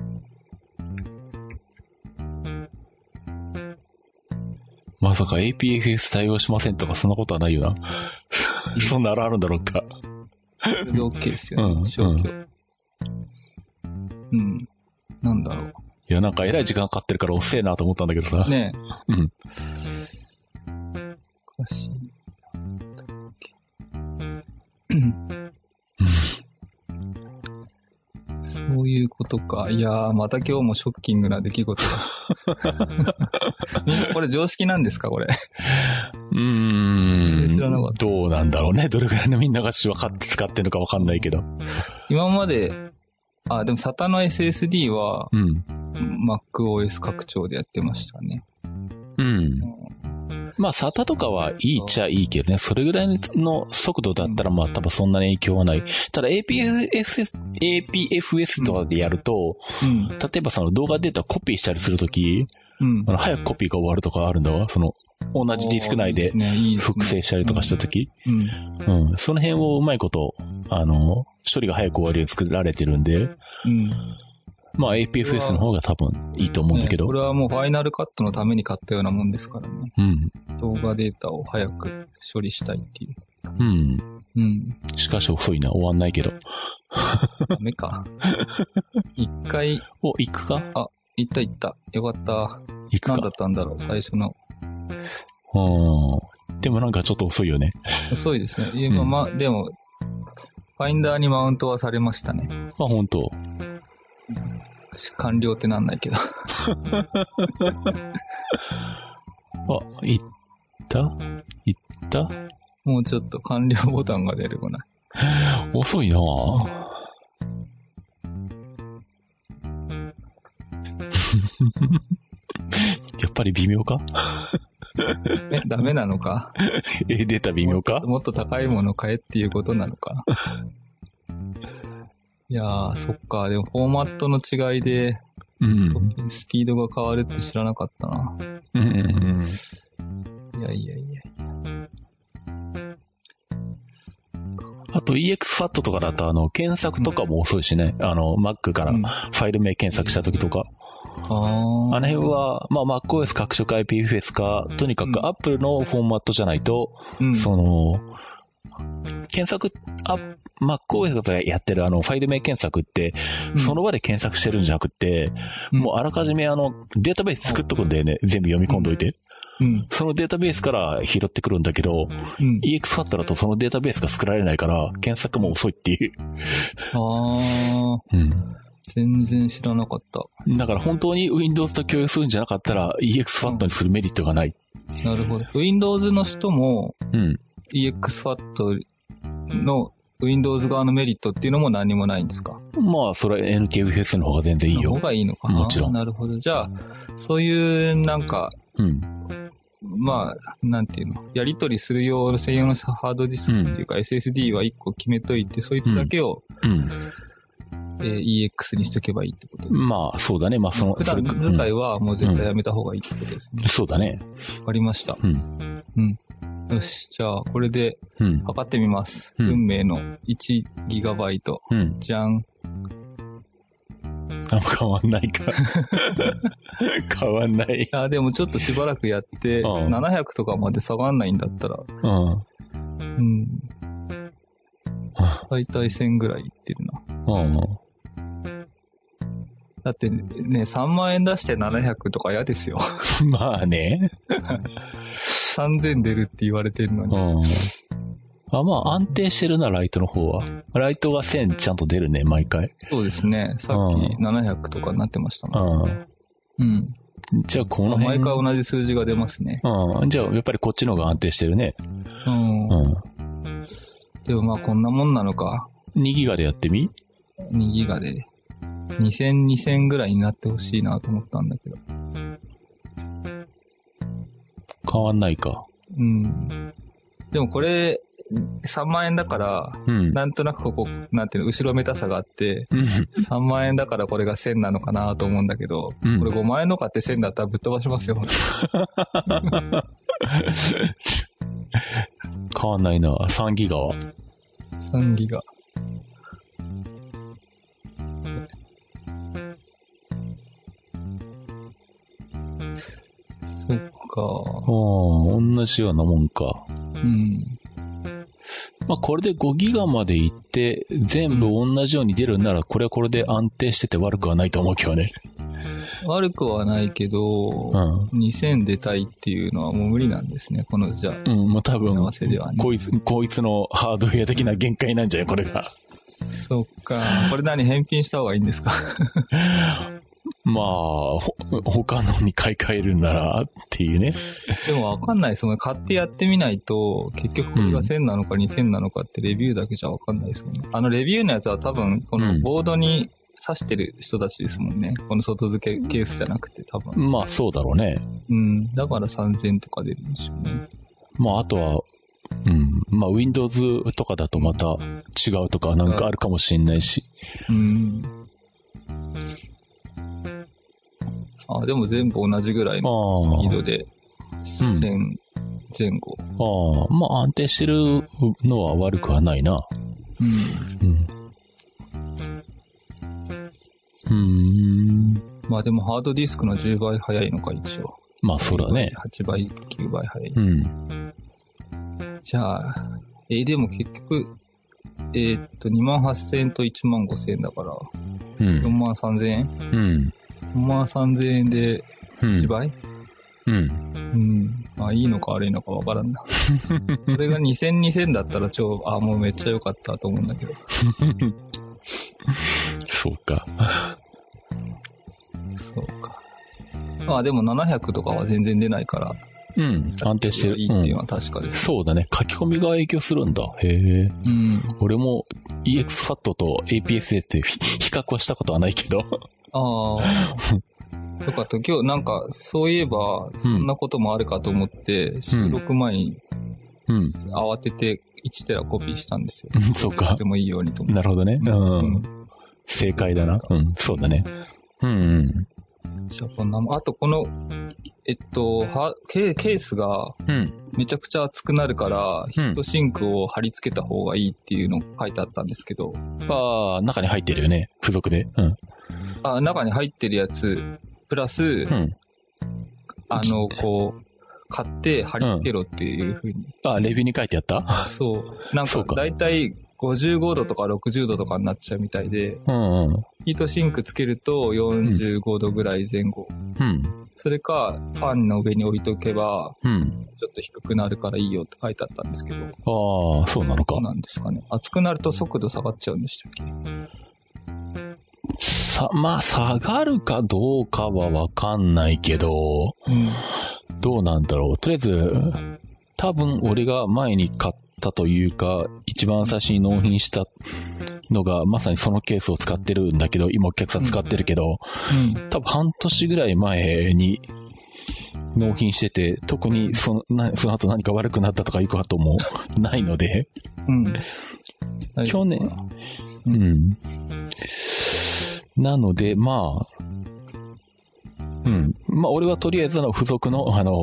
まさか APFS 対応しませんとかそんなことはないよな。[LAUGHS] そんなあるんだろうか。それで OK ですよね。うん。消去。うん。なんだろう。いや、なんか偉い時間かかってるから遅えなと思ったんだけどさ。ねえ。うん。おかしい。そういうことか。いやー、また今日もショッキングな出来事 [LAUGHS] これ常識なんですかこれ？うーん。知らなかった。どうなんだろうね。どれくらいのみんなが分かって使ってるのかわかんないけど。今まで、あ、でも SATA の SSD は、うん。MacOS 拡張でやってましたね。うん。まあ、SATA とかはいいっちゃいいけどね。それぐらいの速度だったら、まあ、多分そんなに影響はない。ただ APFS、APFS とかでやると、うん、例えばその動画データコピーしたりするとき、うん、あの早くコピーが終わるとかあるんだわ。その、同じディスク内で複製したりとかしたとき、うん、うん。その辺をうまいこと、あの、処理が早く終わるように作られてるんで、うん。まあ APFS の方が多分いいと思うんだけど、ね。これはもうファイナルカットのために買ったようなもんですからね。うん。動画データを早く処理したいっていう。うん。うん。しかし遅いな、終わんないけど。ダメか。[LAUGHS] 一回。お、行くか？あ、行った行った。よかった。行くか？何だったんだろう、最初の。うん。でもなんかちょっと遅いよね。遅いですね。今、ま、でも、ファインダーにマウントはされましたね。あ、本当。完了ってなんないけど。[LAUGHS] あ、いった？いった？もうちょっと完了ボタンが出るこない。遅いな。[LAUGHS] やっぱり微妙か？[LAUGHS] え、ダメなのか？え、出た微妙か？もっと高いもの買えっていうことなのか？いやー、そっか。でもフォーマットの違いで、うん、スピードが変わるって知らなかったな。うんうんうん。いやいやいや。あと EXFAT とかだと、あの、検索とかも遅いしね。うん、あの、Mac からファイル名検索した時とか。あの辺は、まあ、MacOS 各色 IPFS か、とにかく Apple のフォーマットじゃないと、うん、その、検索、あ、MacOS がやってるあの、ファイル名検索って、その場で検索してるんじゃなくて、うん、もうあらかじめあの、データベース作っとくんだよね。全部読み込んどいて。うん、そのデータベースから拾ってくるんだけど、うん、EXFAT だとそのデータベースが作られないから、検索も遅いっていう。ああ。うん。全然知らなかった。だから本当に Windows と共有するんじゃなかったら EXFAT にするメリットがない。なるほど。Windows の人も、うん。EXFAT の Windows 側のメリットっていうのも何もないんですか？まあ、それは NKFS の方が全然いいよ。の方がいいのかな？もちろん。なるほど。じゃあ、そういうなんか、うん。まあ、なんていうの、やり取りする用の専用のハードディスクっていうか、うん、SSD は1個決めといて、そいつだけを、うん、えー、EX にしとけばいいってこと？ですまあ、そうだね。まあ、その、普段使いはもう絶対やめた方がいいってことですね。そうだね。わかりました。うん。うん。よし、じゃあ、これで、測ってみます。うん、運命の 1GB。うん、じゃん。あんま変わんないか。[LAUGHS] 変わんない。あ、でもちょっとしばらくやって、うん、700とかまで下がんないんだったら、うん。うん。だいたい1000ぐらいいってるな。うん。だってね、3万円出して700とか嫌ですよ。[LAUGHS] まあね。3000出るって言われてるのに。うん。あ、まあ安定してるな、ライトの方は。ライトが1000ちゃんと出るね、毎回。そうですね。さっき700とかになってましたもん。うん。うん。じゃあこの辺。毎回同じ数字が出ますね。うん。じゃあやっぱりこっちの方が安定してるね。うん。うん。でもまあこんなもんなのか。2ギガでやってみ ?2 ギガで。2000、2000ぐらいになってほしいなと思ったんだけど。変わんないか。うん。でもこれ、3万円だから、うん、なんとなくここ、なんていうの、後ろめたさがあって、うん、3万円だからこれが1000なのかなと思うんだけど、うん、これ5万円の買って1000だったらぶっ飛ばしますよ。[LAUGHS] 変わんないな。3ギガは ?3 ギガ。か。ああ、同じようなもんか。うん。まあ、これで5ギガまでいって、全部同じように出るんなら、これはこれで安定してて悪くはないと思うけどね。悪くはないけど、うん、2000出たいっていうのはもう無理なんですね、このじゃあ。うん、まあ多分、ね、こいつ、こいつのハードウェア的な限界なんじゃないこれが。そっか。これ何返品した方がいいんですか？まあ、ほ、他のに買い替えるんならっていうね。でもわかんない。その買ってやってみないと、結局これが1000なのか2000なのかってレビューだけじゃわかんないですもんね。あのレビューのやつは多分、このボードに刺してる人たちですもんね。この外付けケースじゃなくて多分。まあそうだろうね。うん。だから3000とか出るんでしょうね。まああとは、うん。まあ Windows とかだとまた違うとかなんかあるかもしんないし。うん。あ、でも全部同じぐらいのスピードで、1000前後。ああ、まあ安定してるのは悪くはないな。うん。うん。うん。まあでもハードディスクの10倍速いのか、一応。まあそうだね。8倍、9倍速い。うん。じゃあ、えー、でも結局、えー、っと、2万8000円と1万5000円だから、うん、4万3000円？うん。まあ3000円で1倍、うん、うん。うん。まあいいのか悪いのかわからんな。それが2000、2000だったら超、あ、もうめっちゃ良かったと思うんだけど。[LAUGHS] そうか。そうか。まあでも700とかは全然出ないから。うん、安定してる。いいっていうのは確かです、ねうん、そうだね。書き込みが影響するんだ。へえ。うん。俺も EXFAT と APS って比較はしたことはないけど。ああ。[LAUGHS] よかった。今日なんか、そういえば、そんなこともあるかと思って、収録前に、うん。慌てて1テラコピーしたんですよ。うん、[LAUGHS] そうか。でもいいようにと思って。なるほどね。うん。正解だな。うん、そうだね。うんうん。じゃあ、こんなあと、この、えっと、はケ、ケースが、めちゃくちゃ熱くなるから、ヒートシンクを貼り付けた方がいいっていうの書いてあったんですけど。ああ、中に入ってるよね。付属で。うん。あ、中に入ってるやつ、プラス、うん、あの、こう、買って貼り付けろっていうふうに、うん。あ、レビューに書いてあった？そう。なんか、だいたい55度とか60度とかになっちゃうみたいで、うんうん、ヒートシンクつけると45度ぐらい前後。うん。それか、ファンの上に置いとけば、うん。ちょっと低くなるからいいよって書いてあったんですけど。ああ、そうなのか。そうなんですかね。熱くなると速度下がっちゃうんでしたっけ？さ、まあ、下がるかどうかはわかんないけど、うん、どうなんだろう。とりあえず、多分俺が前に買ったというか、一番最初に納品したのが、まさにそのケースを使ってるんだけど、今お客さん使ってるけど、うん、多分半年ぐらい前に納品してて、特にその、なその後何か悪くなったとかいうこともないので、うん、去年、うん。なので、まあ、うん。まあ、俺はとりあえずの付属の、あの、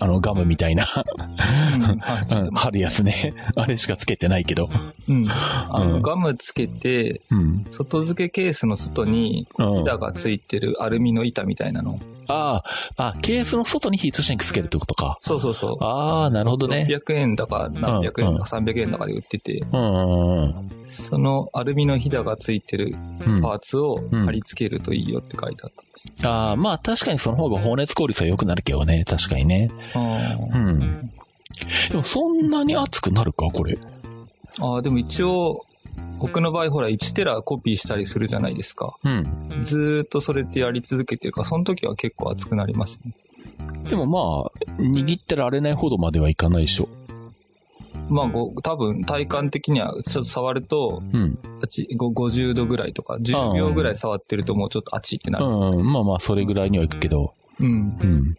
あの、ガムみたいなうん、貼るやつね。[LAUGHS] あれしかつけてないけど。うん。あの、ガムつけて、うん、外付けケースの外に、板がついてるアルミの板みたいなのああ、あ、ケースの外にヒートシンクつけるってことか。そうそうそう。ああ、なるほどね。600円だか何百円だか300円だかで売ってて、うんうん、そのアルミのひだがついてるパーツを貼り付けるといいよって書いてあったんです。うん、ああ、まあ確かにその方が放熱効率は良くなるけどね。確かにね。うん。でもそんなに熱くなるかこれ。ああ、でも一応、僕の場合ほら1テラコピーしたりするじゃないですか。うん。ずーっとそれってやり続けてるから、その時は結構熱くなりますね。でもまあ、握ってられないほどまではいかないでしょ。まあ、ご多分体感的にはちょっと触ると、うん、50度ぐらいとか、10秒ぐらい触ってるともうちょっと熱いってなる。うん、まあまあ、それぐらいにはいくけど。うん。うん。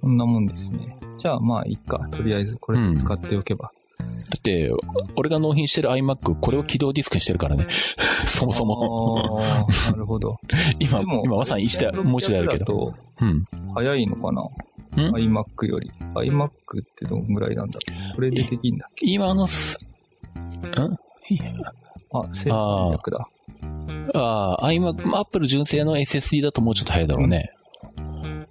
そんなもんですね。じゃあまあいいか。とりあえずこれ使っておけば。だって、俺が納品してる iMac、これを起動ディスクにしてるからね。そもそも。なるほど。[LAUGHS] 今、今まさに一台、もう一台あるけど。うん。早いのかな ?iMac より。iMac ってどんぐらいなんだこれでできんだっけ？今のす、ん？あ、1200だ。ああ、iMac、Apple 純正の SSD だともうちょっと早いだろうね。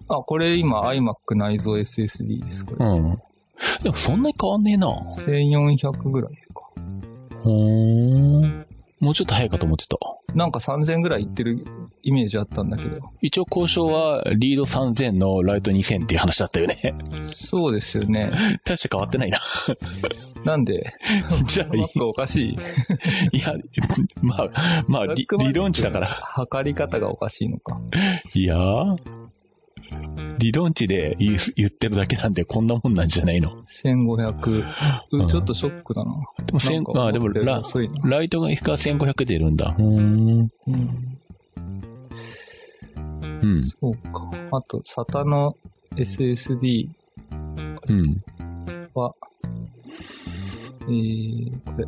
あ、これ今 iMac 内蔵 SSD です、これ。うん。でもそんなに変わんねえな。1400ぐらいか。ほーん。もうちょっと早いかと思ってた。なんか3000ぐらいいってるイメージあったんだけど。一応交渉はリード3000のライト2000っていう話だったよね。そうですよね。大して変わってないな。なんで？[LAUGHS] じゃあ、マックおかしいいや、まあ、まあ理、理論値だから。測り方がおかしいのか。いやー、理論値で言ってるだけなんでこんなもんなんじゃないの ?1500。うん、ちょっとショックだな。でも、千、あ、でもラ、ライトが1500出るんだ。うん。うん。うん。そうか。あと、SATA の SSD。うん。は、えー、これ。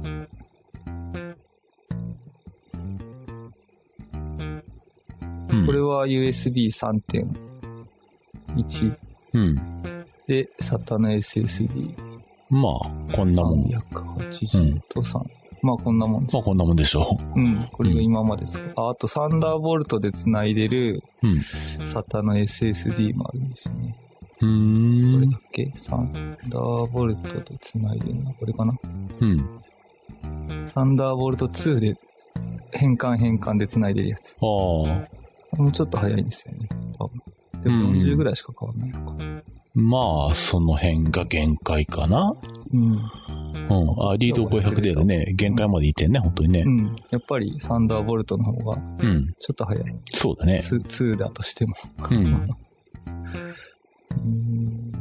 これは USB3.5 1。うん。で、SATA の SSD。まあ、こんなもん。380と3。うん、まあ、こんなもんまあ、こんなもんでしょう。うん。これが今までで。うん、あ、あと、サンダーボルトで繋いでる、うん。SATA の SSD もあるんですね。うん。これだっけ？サンダーボルトで繋いでるのこれかな？うん。サンダーボルト2で変換変換で繋いでるやつ。ああ。もうちょっと早いんですよね。多分。でも40ぐらいしか変わんないのか。まあ、その辺が限界かな。うん。うん。あ、リード500でね、限界までいってんね、本当にね。うん。やっぱりサンダーボルトの方が、うん。ちょっと早い。そうだね。2, 2だとしても。うん。[LAUGHS] うん、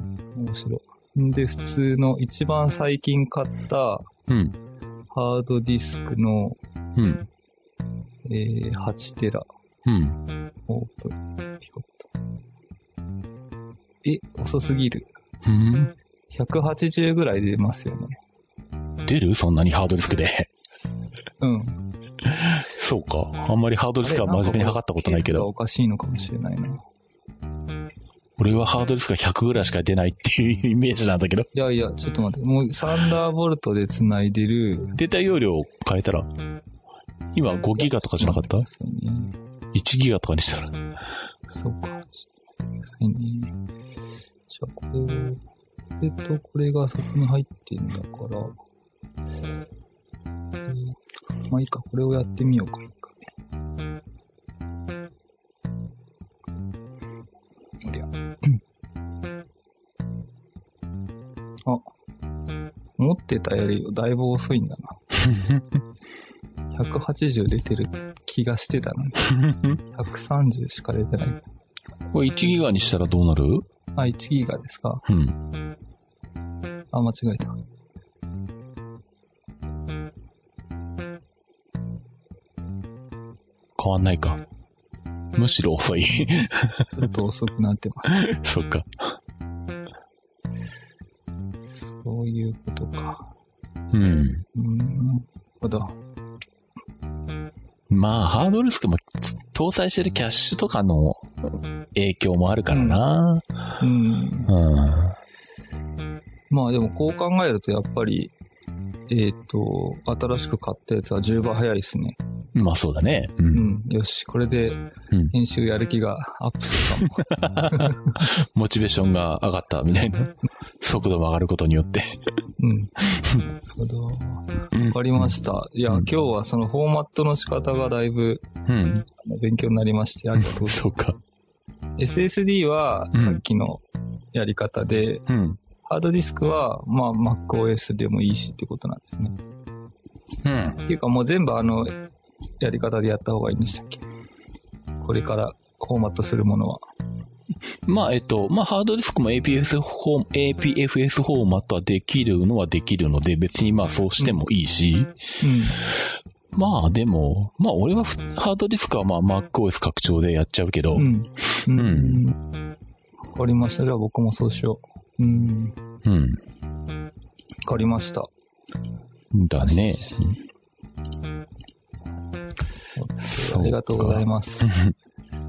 面白い。で、普通の一番最近買った、うん。ハードディスクの、うん。えー、8テラ。うん。オープン。ピコッえ、遅すぎる。うん ?180 ぐらい出ますよね。出る？そんなにハードディスクで。うん。そうか。あんまりハードディスクは真面目に測ったことないけど。おかしいのかもしれないな。俺はハードディスクが100ぐらいしか出ないっていうイメージなんだけど。いやいや、ちょっと待って。もうサンダーボルトで繋いでる。データ容量を変えたら、今5ギガとかじゃなかった、ね、?1 ギガとかにしたら。そうか。ちょっと待ってくださいね。じゃあ、これを、これとこれがそこに入ってんだから、えー、まあいいか、これをやってみようか。おりゃ。あ、思ってたよりだいぶ遅いんだな。[LAUGHS] 180出てる気がしてたのに。130しか出てない。これ1ギガにしたらどうなる？あ、1ギガですかうん。あ、間違えた。変わんないか。むしろ遅い。ちょっと遅くなってます。[LAUGHS] そっか。そういうことか。うん。うん。なるほど。まあ、ハードディスクも搭載してるキャッシュとかの影響もあるからな。うん。うん。まあでもこう考えるとやっぱり、えっ、ー、と、新しく買ったやつは10倍早いですね。まあそうだね。うん。うん、よし、これで編集やる気がアップするかも。[LAUGHS] モチベーションが上がったみたいな。速度も上がることによって。うん。なるほど。わかりました。いや、うん、今日はそのフォーマットの仕方がだいぶ、うん。勉強になりまして、ありがとうございます。[LAUGHS] そうか。SSD はさっきのやり方で、うん、ハードディスクは、まあ MacOS でもいいしってことなんですね。うん。っていうかもう全部あの、やり方でやった方がいいんでしたっけ？これからフォーマットするものは。まあ、えっと、まあ、ハードディスクも APS フォー、APFS フォーマットはできるのはできるので、別にまあそうしてもいいし、うん、まあでも、まあ俺はハードディスクはまあ MacOS 拡張でやっちゃうけど。うん。うん。わ、かりました。じゃあ僕もそうしよう。うん。うん。わかりました。だね。ありがとうございます。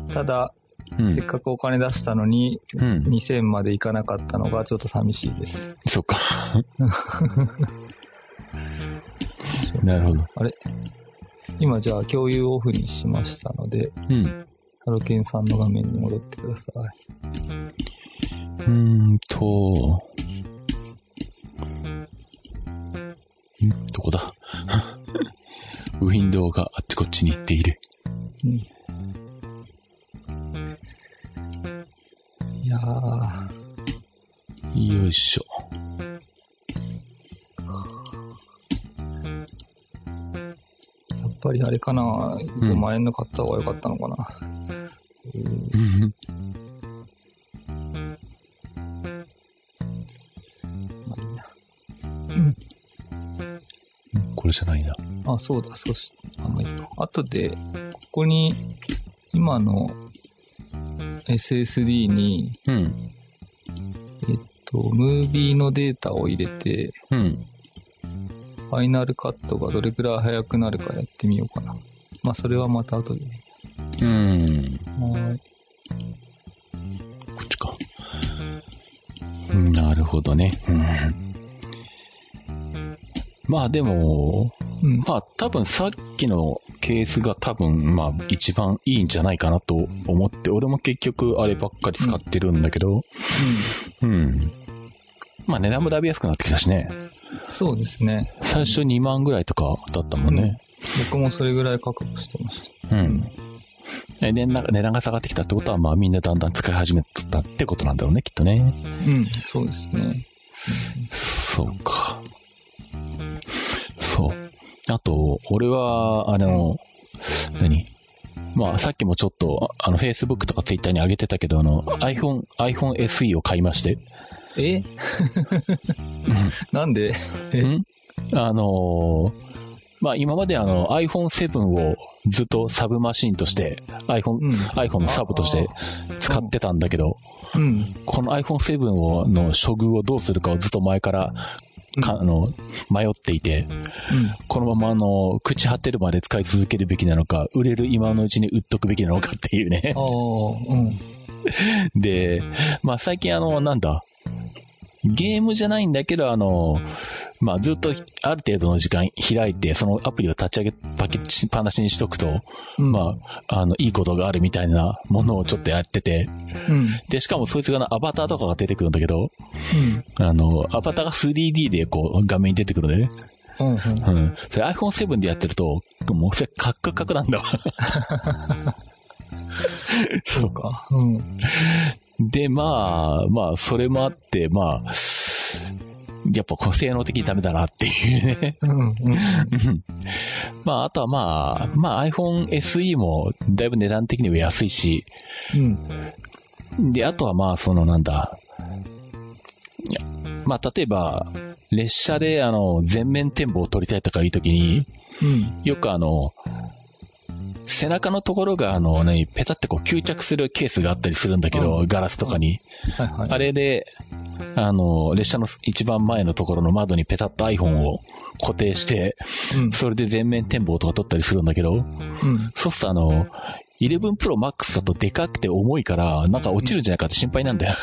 ただ、うん、せっかくお金出したのに、うん、2000までいかなかったのがちょっと寂しいです。そっか。[LAUGHS] なるほど。あれ？今じゃあ共有オフにしましたので、うん。ハロケンさんの画面に戻ってください。うーんと、ん？どこだ？[LAUGHS] ウィンドウがあっちこっちに行っている。うん、いやよいしょ。やっぱりあれかな、5万円の買った方が良かったのかな。うん、これじゃないな。あ、そうだ、そうし、あんまいいか。後で、ここに、今の SSD に、うん。えっと、ムービーのデータを入れて、うん。ファイナルカットがどれくらい速くなるかやってみようかな。まあ、それはまた後でね。うん。はい。こっちか。なるほどね。うん。まあでも、うん、まあ多分さっきのケースが多分まあ一番いいんじゃないかなと思って、俺も結局あればっかり使ってるんだけど、うん。うん。まあ値段もだいぶ安くなってきたしね。そうですね。最初2万ぐらいとかだったもんね。うん、僕もそれぐらい覚悟してました。うん。値段値段が下がってきたってことは、まあみんなだんだん使い始めたってことなんだろうね、きっとね。うん、そうですね。そうか。あと、俺は、あの、何？まあ、さっきもちょっと、あの、Facebook とか Twitter に上げてたけど、あの、iPhone、iPhone SE を買いまして。え？[LAUGHS] なんで？え？あのまあ今まであの iPhone7 をずっとサブマシンとして、iPhone、うん、iPhone のサブとして使ってたんだけど、うん、この iPhone7 をの処遇をどうするかをずっと前からか、あの、迷っていて、うん、このままあの、朽ち果てるまで使い続けるべきなのか、売れる今のうちに売っとくべきなのかっていうね。うん、[LAUGHS] で、まあ最近あの、なんだ、ゲームじゃないんだけど、あの、まあずっとある程度の時間開いて、そのアプリを立ち上げ、パケっぱなしにしとくと、うん、まあ、あの、いいことがあるみたいなものをちょっとやってて、うん、で、しかもそいつがアバターとかが出てくるんだけど、うん、あの、アバターが 3D でこう画面に出てくるのね。うんうん、うん。それ iPhone7 でやってると、もうそれカックカクなんだわ。[LAUGHS] そうか。うん。[LAUGHS] で、まあ、まあ、それもあって、まあ、やっぱこう性能的にダメだなっていうね。うん、まあ、あとはまあ、まあ iPhone SE もだいぶ値段的には安いし、うん、で、あとはまあ、そのなんだ、まあ、例えば、列車であの、全面展望を撮りたいとかいうときに、うん、よくあの、背中のところが、あの、ね、ペタってこう吸着するケースがあったりするんだけど、ガラスとかに。はいはい、あれで、あの、列車の一番前のところの窓にペタッと iPhone を固定して、うん、それで全面展望とか撮ったりするんだけど、うん、そうするとあの、11 Pro Max だとでかくて重いから、なんか落ちるんじゃないかって心配なんだよ。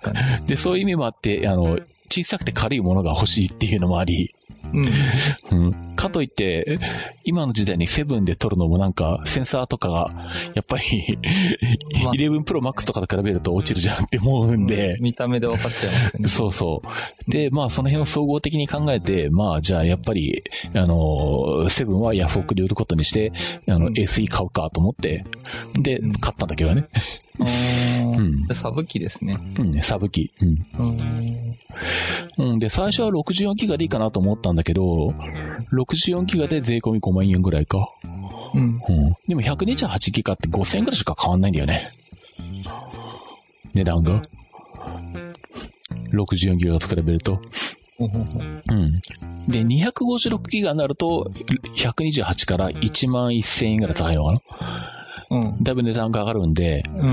確かに。[LAUGHS] で、そういう意味もあって、あの、小さくて軽いものが欲しいっていうのもあり、うん。うん。かといって、今の時代にセブンで撮るのもなんか、センサーとかが、やっぱりまあ、11 Pro Max とかと比べると落ちるじゃんって思うんで、うん、見た目で分かっちゃいますね。そうそう。で、まあ、その辺を総合的に考えて、まあ、じゃあ、やっぱり、あの、セブンはヤフオクで売ることにして、あの、SE 買うかと思って、で、買ったんだけどね。うん。サブ機ですね。うん、サブ機。うん。うん。で、最初は64ギガでいいかなと思ったんだけど、64ギガで税込み5万円ぐらいか。うん。うん。でも128ギガって5000円ぐらいしか変わんないんだよね。値段が。64ギガと比べると。うん。で、256ギガになると、128から1万1000円ぐらい高いのかな。うん。だいぶ値段が上がるんで、うん。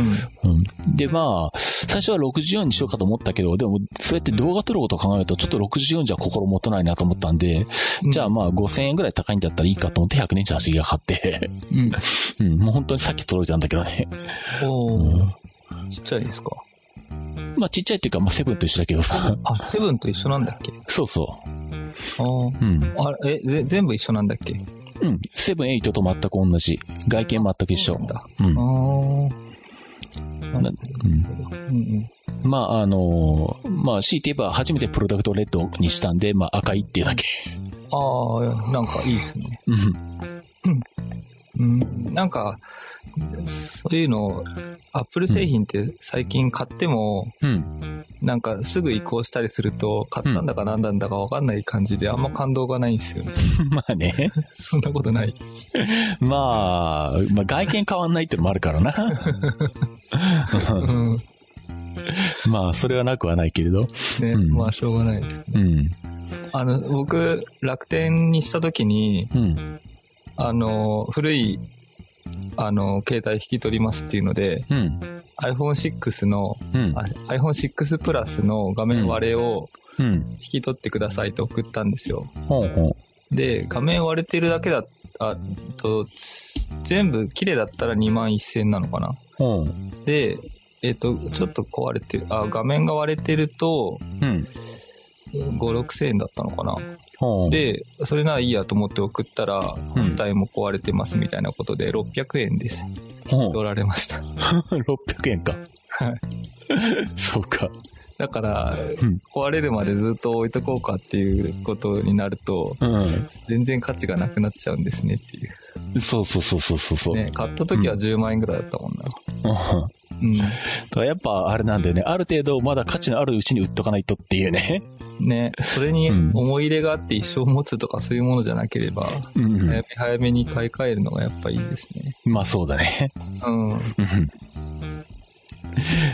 うん。で、まあ、最初は64にしようかと思ったけど、でも、そうやって動画撮ることを考えると、ちょっと64じゃ心もとないなと思ったんで、うん、じゃあまあ5000円ぐらい高いんだったらいいかと思って128ギガ買って、うん。うん。もう本当にさっき届いたんだけどね。おちっちゃいですか？まあちっちゃいっていうか、まあセブンと一緒だけどさ。あ、セブンと一緒なんだっけ？そうそう。ああ。うん。あれ、え、全部一緒なんだっけ？うん。セブン、エイトと全く同じ。外見全く一緒。だ。うん。まあ、あのー、まあ、強いて言えば初めてプロダクトレッドにしたんで、まあ、赤いっていうだけ。ああ、なんかいいですね。うん。なんか、そういうの、アップル製品って最近買っても、うん、なんかすぐ移行したりすると、買ったんだか何なんだかわかんない感じで、あんま感動がないんですよね。[LAUGHS] まあね。そんなことない。[LAUGHS] まあ、まあ外見変わんないってのもあるからな。うん、[LAUGHS] まあ、それはなくはないけれど。ね、うん、まあ、しょうがないですね。うん。あの、僕、楽天にしたときに、うん、あの、古いあの、携帯引き取りますっていうので、うん、iPhone6 の、うん、iPhone6 プラスの画面割れを引き取ってくださいと送ったんですよ。で、画面割れてるだけだあと、全部綺麗だったら2万1000なのかな。で、えっ、ー、と、ちょっと壊れてる、あ、画面が割れてると、うん、5、6000円だったのかな。で、それならいいやと思って送ったら、本体も壊れてますみたいなことで、600円です。取られました。[LAUGHS] 600円か。はい。そうか。だから、うん、壊れるまでずっと置いとこうかっていうことになると、うん、全然価値がなくなっちゃうんですねっていう。そうそうそうそうそう。ね、買った時は10万円ぐらいだったもんな。うんうん。だからやっぱあれなんだよね。ある程度まだ価値のあるうちに売っとかないとっていうね。ね。それに思い入れがあって一生持つとかそういうものじゃなければ、うん、早め早めに買い替えるのがやっぱいいですね。まあそうだね。うん。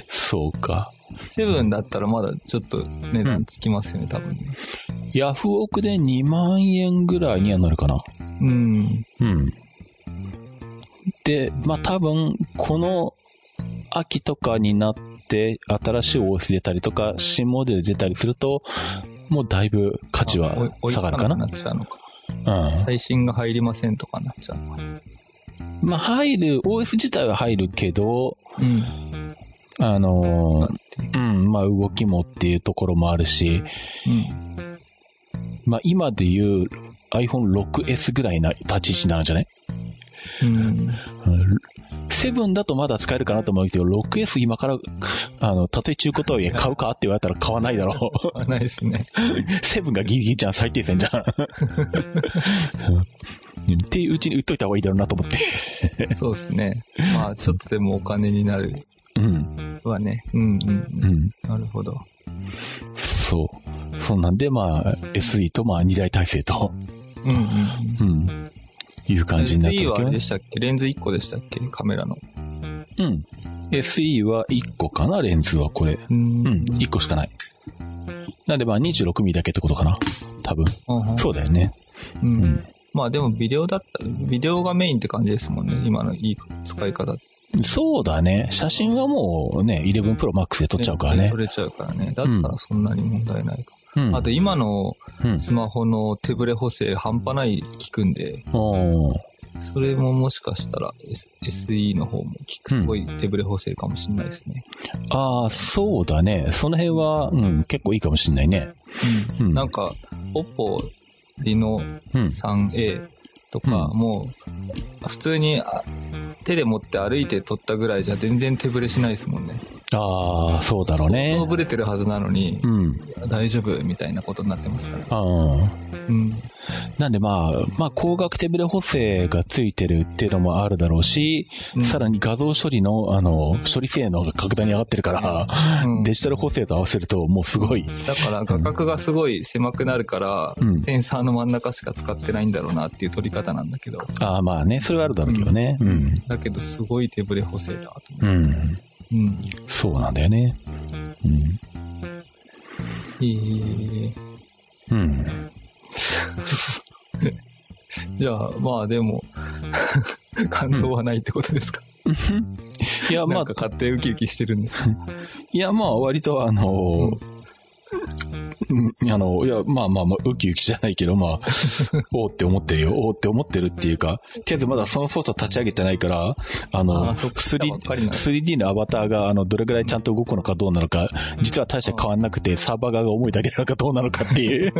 そうか。セブンだったらまだちょっと値段つきますよね、うん、多分ね。ヤフオクで2万円ぐらいにはなるかな。うん。うん。で、まあ多分、この秋とかになって新しい OS 出たりとか、新モデル出たりすると、もうだいぶ価値は下がるかな？最新が入りませんとかなっちゃうのか。まあ入る、OS 自体は入るけど、うん。あのうん、まあ動きもっていうところもあるし、うん。まあ今で言う iPhone6S ぐらいな立ち位置なんじゃない？うん。セブンだとまだ使えるかなと思うけど、6S 今から、あの、たとえ中古とはいえ買うかって言われたら買わないだろう。買わないですね。[LAUGHS] セブンがギリギリじゃん、最低線じゃ [LAUGHS] ん。っていううちに売っといた方がいいだろうなと思って。そうですね。まあ、ちょっとでもお金になる。うん。はね。うんうん、うん。なるほど。そう。そうなんで、まあ、SE と、まあ、二大体制と。うんうん、うん。うんいう感じになってる SE はあれでしたっけ？レンズ1個でしたっけ？カメラの。うん。SE は1個かな？レンズはこれ。うん,、うん。1個しかない。なんでまあ26ミリだけってことかな？多分。そうだよね。うん。うん、まあでもビデオだった、ビデオがメインって感じですもんね。今のいい使い方。そうだね。写真はもうね、11 Pro Max で撮っちゃうからね。撮れちゃうからね。だったらそんなに問題ないか。うん、あと今のスマホの手ブレ補正半端ない効くんで、うん、それももしかしたら、S、SE の方も効く、すごい手ブレ補正かもしれないですね。うん、ああ、そうだね。その辺は、うん、結構いいかもしれないね。うん。なんか、OPPO Reno 3A とか、もう、普通に手で持って歩いて撮ったぐらいじゃ全然手ブレしないですもんね。ああ、そうだろうね。相当ブレてるはずなのに、うん、大丈夫みたいなことになってますから。うん。なんでまあ、まあ、光学手ブレ補正がついてるっていうのもあるだろうし、うん、さらに画像処理の、あの、処理性能が格段に上がってるから、うん、デジタル補正と合わせるともうすごい。だから画角がすごい狭くなるから、うん、センサーの真ん中しか使ってないんだろうなっていう撮り方なんだけど。ああ、まあね、それはあるだろうけどね。うん。だけどすごい手ブレ補正だと思う。うん。うん。そうなんだよね。うん。へえ。うん。[LAUGHS] じゃあ、まあでも [LAUGHS] 感動はないってことですか、いや、まあ。勝手ウキウキしてるんですか？いや、まあ割とあのー、うん、あの、いや、まあまあまあ、ウキウキじゃないけど、まあ、[LAUGHS] おーって思ってるよ。おーって思ってるっていうか、とりあえずまだその操作立ち上げてないから、あの、あ 3D, 3D のアバターが、あの、どれぐらいちゃんと動くのかどうなのか、実は大して変わんなくて、サーバー側が重いだけなのかどうなのかっていう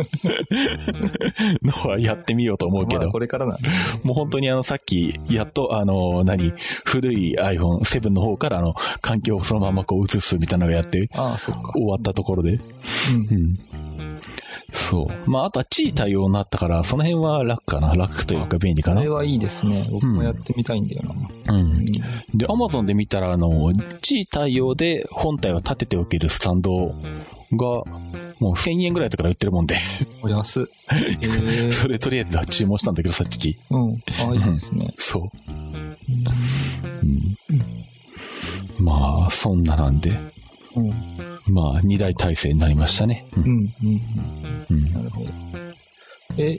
のはやってみようと思うけど。これからなんもう本当にあの、さっき、やっと、あの、何、古い iPhone7 の方からあの、環境をそのままこう映すみたいなのをやって。終わったところで。そう。まあ、あとは地位対応になったから、その辺は楽かな。楽というか便利かな。これはいいですね。僕もやってみたいんだよな。うん。うん、で、アマゾンで見たら、あの、地位対応で本体を立てておけるスタンドが、もう1000円ぐらいとから売ってるもんで。お安。えー、それとりあえず注文したんだけど、さっき。うん。ああ、いいですね。そう。うん。うん、まあ、そんななんで。うん。まあ、二大体制になりましたね。うん。うん。うん。なるほど。えっ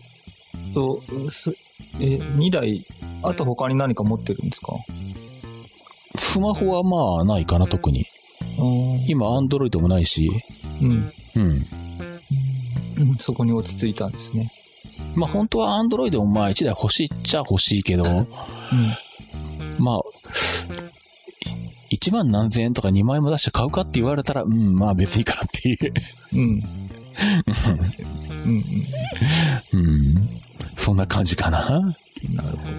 と、す、え、二台、あと他に何か持ってるんですか？スマホはまあ、ないかな、特に。今、アンドロイドもないし。うん。うん。うん、そこに落ち着いたんですね。まあ、本当はアンドロイドもまあ、一台欲しいっちゃ欲しいけど、うん、まあ、1万何千円とか2万円も出して買うかって言われたら、うん、まあ別にいいかなっていう。うん。そうですよね。うんうん。うん。そんな感じかな。なるほど。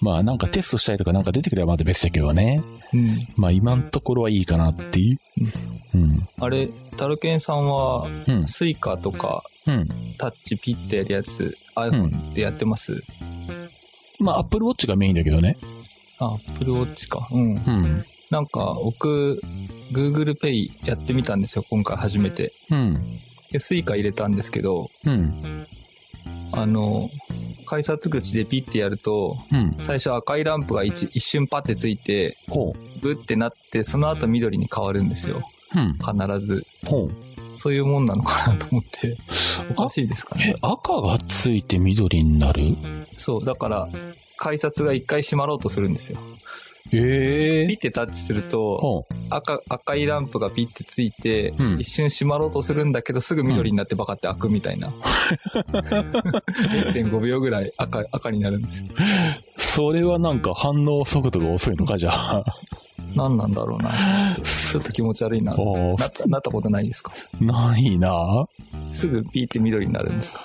まあなんかテストしたりとかなんか出てくればまた別だけどね。うん。まあ今のところはいいかなっていう。うん。うん、あれ、タルケンさんは、スイカとか、うん、タッチピッてやるやつ、iPhone でやってます、うん、まあ Apple Watch がメインだけどね。あ、Apple Watch か。うん。うん。なんか、僕、Google Pay やってみたんですよ、今回初めて。うん。で、スイカ入れたんですけど、うん。あの、改札口でピッてやると、うん、最初赤いランプが一一瞬パッてついて、ブッてなって、その後緑に変わるんですよ。うん、必ず。そういうもんなのかなと思って、[LAUGHS] おかしいですかね。赤がついて緑になる？そう、だから、改札が一回閉まろうとするんですよ。ええピッてタッチすると、赤、赤いランプがピッてついて、うん、一瞬閉まろうとするんだけど、すぐ緑になってバカって開くみたいな。[LAUGHS] 0.5秒ぐらい赤、赤になるんですよ。それはなんか反応速度が遅いのか、じゃあ。何なんだろうな。ちょっと気持ち悪いな。[LAUGHS] なったなったことないですか？ないな。すぐピーって緑になるんですか？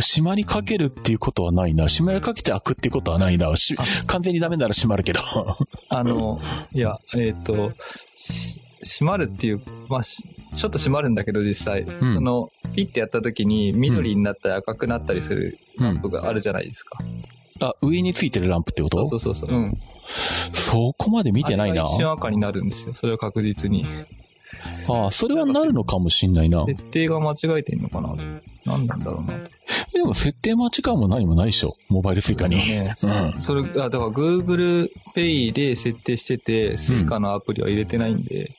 閉まりかけるっていうことはないな。閉まりかけて開くっていうことはないな。完全にダメなら閉まるけど。[LAUGHS] あの、いや、えっ、ー、と、閉まるっていう、まあ、ちょっと閉まるんだけど実際、うん、その、ピッてやった時に緑になったり赤くなったりするランプがあるじゃないですか。うん、あ、上についてるランプってこと？そうそうそう。うん。そこまで見てないな。一瞬赤になるんですよ。それは確実に。ああ、それはなるのかもしんないな。設定が間違えてんのかな何なんだろうなでも設定間違いも何もないでしょ。モバイルスイカに。ね、うん。それ、あ、だから Google Pay で設定してて、スイカのアプリは入れてないんで、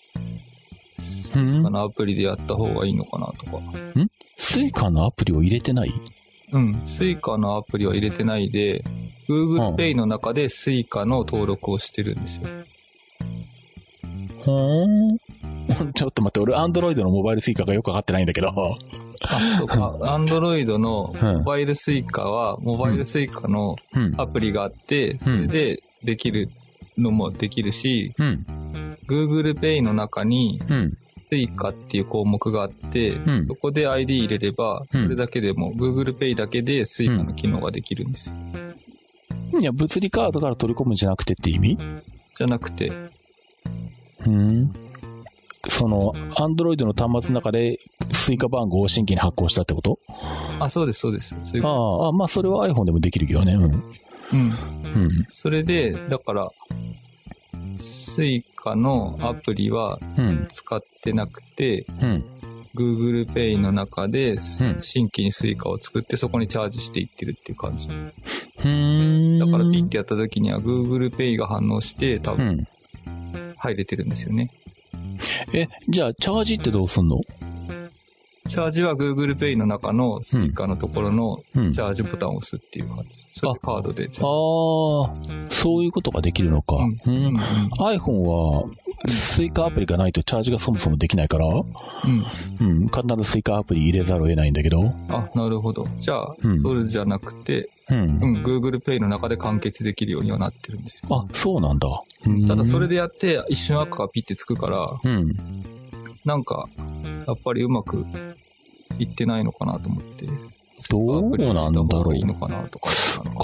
うん、スイカのアプリでやった方がいいのかなとか。ん？スイカのアプリを入れてない？うん。スイカのアプリは入れてないで、Google Pay の中でスイカの登録をしてるんですよ。ほーん。[LAUGHS] ちょっと待って、俺、アンドロイドのモバイルスイカがよくわかってないんだけど。あ、そうか。アンドロイドのモバイルスイカは、モバイルスイカのアプリがあって、それでできるのもできるし、うん、Google Pay の中に、スイカっていう項目があって、うん、そこで ID 入れれば、それだけでも、Google Pay だけでスイカの機能ができるんです。よ。いや、物理カードから取り込むんじゃなくてって意味？じゃなくて。うん。その、アンドロイドの端末の中で、スイカ番号を新規に発行したってこと？あ、そうです、そうです。ううああ、まあ、それは iPhone でもできるけどね。うん。うん。うん。それで、だから、スイカのアプリは使ってなくて、うん。Google Pay の中で、新規にスイカを作ってそこにチャージしていってるっていう感じ。うん。だからピッてやった時には Google Pay が反応して多分入れてるんですよね。え、じゃあ、チャージってどうすんの？チャージは Google Pay の中のスイカのところのチャージボタンを押すっていう感じ。それでカードでチャージ。そういうことができるのか。うん。うん、iPhone は、スイカアプリがないとチャージがそもそもできないから、うん。うん。必ずスイカアプリ入れざるを得ないんだけど。あ、なるほど。じゃあ、うん、それじゃなくて、うん。うん。Google Pay の中で完結できるようにはなってるんですよ。あ、そうなんだ。ただそれでやって、一瞬赤がピッてつくから、うん。なんか、やっぱりうまくいってないのかなと思って。どうなんだろう。いいのかなとか。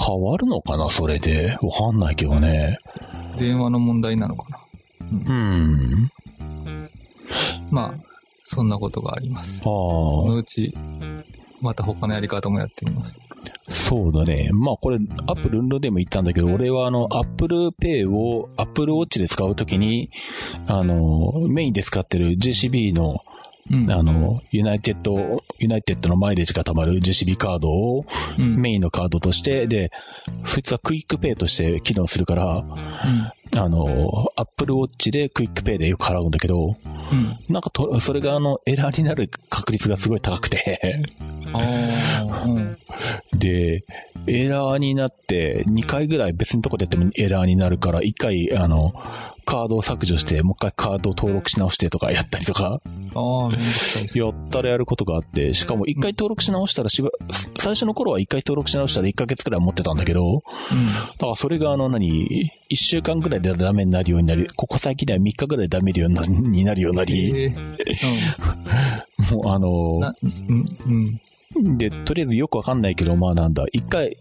変わるのかなそれで？わかんないけどね。電話の問題なのかな。うん。うん、まあ、そんなことがあります。そのうち、また他のやり方もやってみます。そうだね。まあこれ、アップルンドでも言ったんだけど、俺はあの、アップルペイをアップルウォッチで使うときに、あの、メインで使ってる JCB のうん、あの、ユナイテッド、ユナイテッドのマイレージが貯まる JCB カードをメインのカードとして、うん、で、そいつはクイックペイとして機能するから、うん、あの、アップルウォッチでクイックペイでよく払うんだけど、うん、なんかと、それがあの、エラーになる確率がすごい高くて。で、エラーになって、2回ぐらい別のとこでやってもエラーになるから、1回、あの、カードを削除して、もう一回カードを登録し直してとかやったりとか、あやったらやることがあって、しかも一回登録し直したらしば、最初の頃は一回登録し直したら1ヶ月くらい持ってたんだけど、うん、だからそれがあの何、1週間くらいでダメになるようになり、ここ最近では3日くらいでダメになるようになり、[LAUGHS] もうあの、うん、で、とりあえずよくわかんないけど、まあなんだ、一回、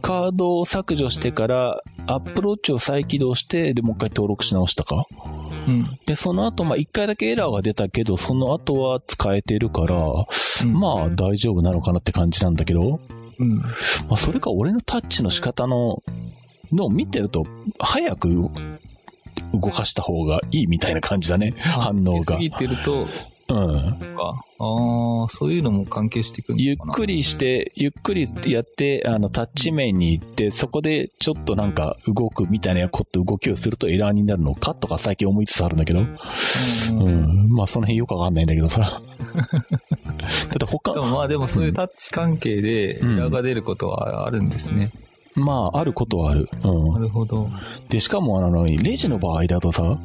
カードを削除してから、アップローチを再起動して、で、もう一回登録し直したか？うん。で、その後、まあ、一回だけエラーが出たけど、その後は使えてるから、うん、まあ、大丈夫なのかなって感じなんだけど、うん。まあ、それか俺のタッチの仕方の、のを見てると、早く動かした方がいいみたいな感じだね、反応が。過ぎてると、うん。か。ああ、そういうのも関係してくるゆっくりして、ゆっくりやって、あの、タッチ面に行って、そこでちょっとなんか動くみたいなこと動きをするとエラーになるのかとか最近思いつつあるんだけど。うん、うん。まあ、その辺よくわかんないんだけどさ。た [LAUGHS] だ他。でもまあでもそういうタッチ関係でエラーが出ることはあるんですね。うんまあ、あることはある。うん。なるほど。で、しかも、あの、レジの場合だとさ、うん、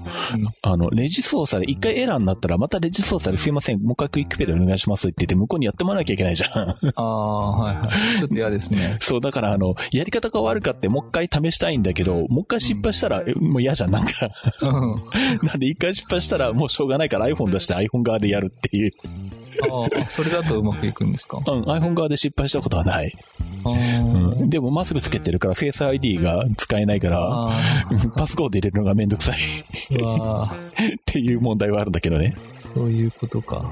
あの、レジ操作で一回エラーになったら、またレジ操作ですいません、もう一回クイックペでお願いしますって言って、向こうにやってもらわなきゃいけないじゃん。ああ、はいはい。ちょっと嫌ですね。[LAUGHS] そう、だから、あの、やり方が悪かって、もう一回試したいんだけど、もう一回失敗したら、うん、もう嫌じゃん、なんかうん。[LAUGHS] なんで一回失敗したら、もうしょうがないから iPhone 出して iPhone 側でやるっていう。ああ、それだとうまくいくんですか？うん、iPhone 側で失敗したことはない。うん、でもマスクつけてるから、フェイス ID が使えないから、パスコード入れるのがめんどくさい。っていう問題はあるんだけどね。そういうことか。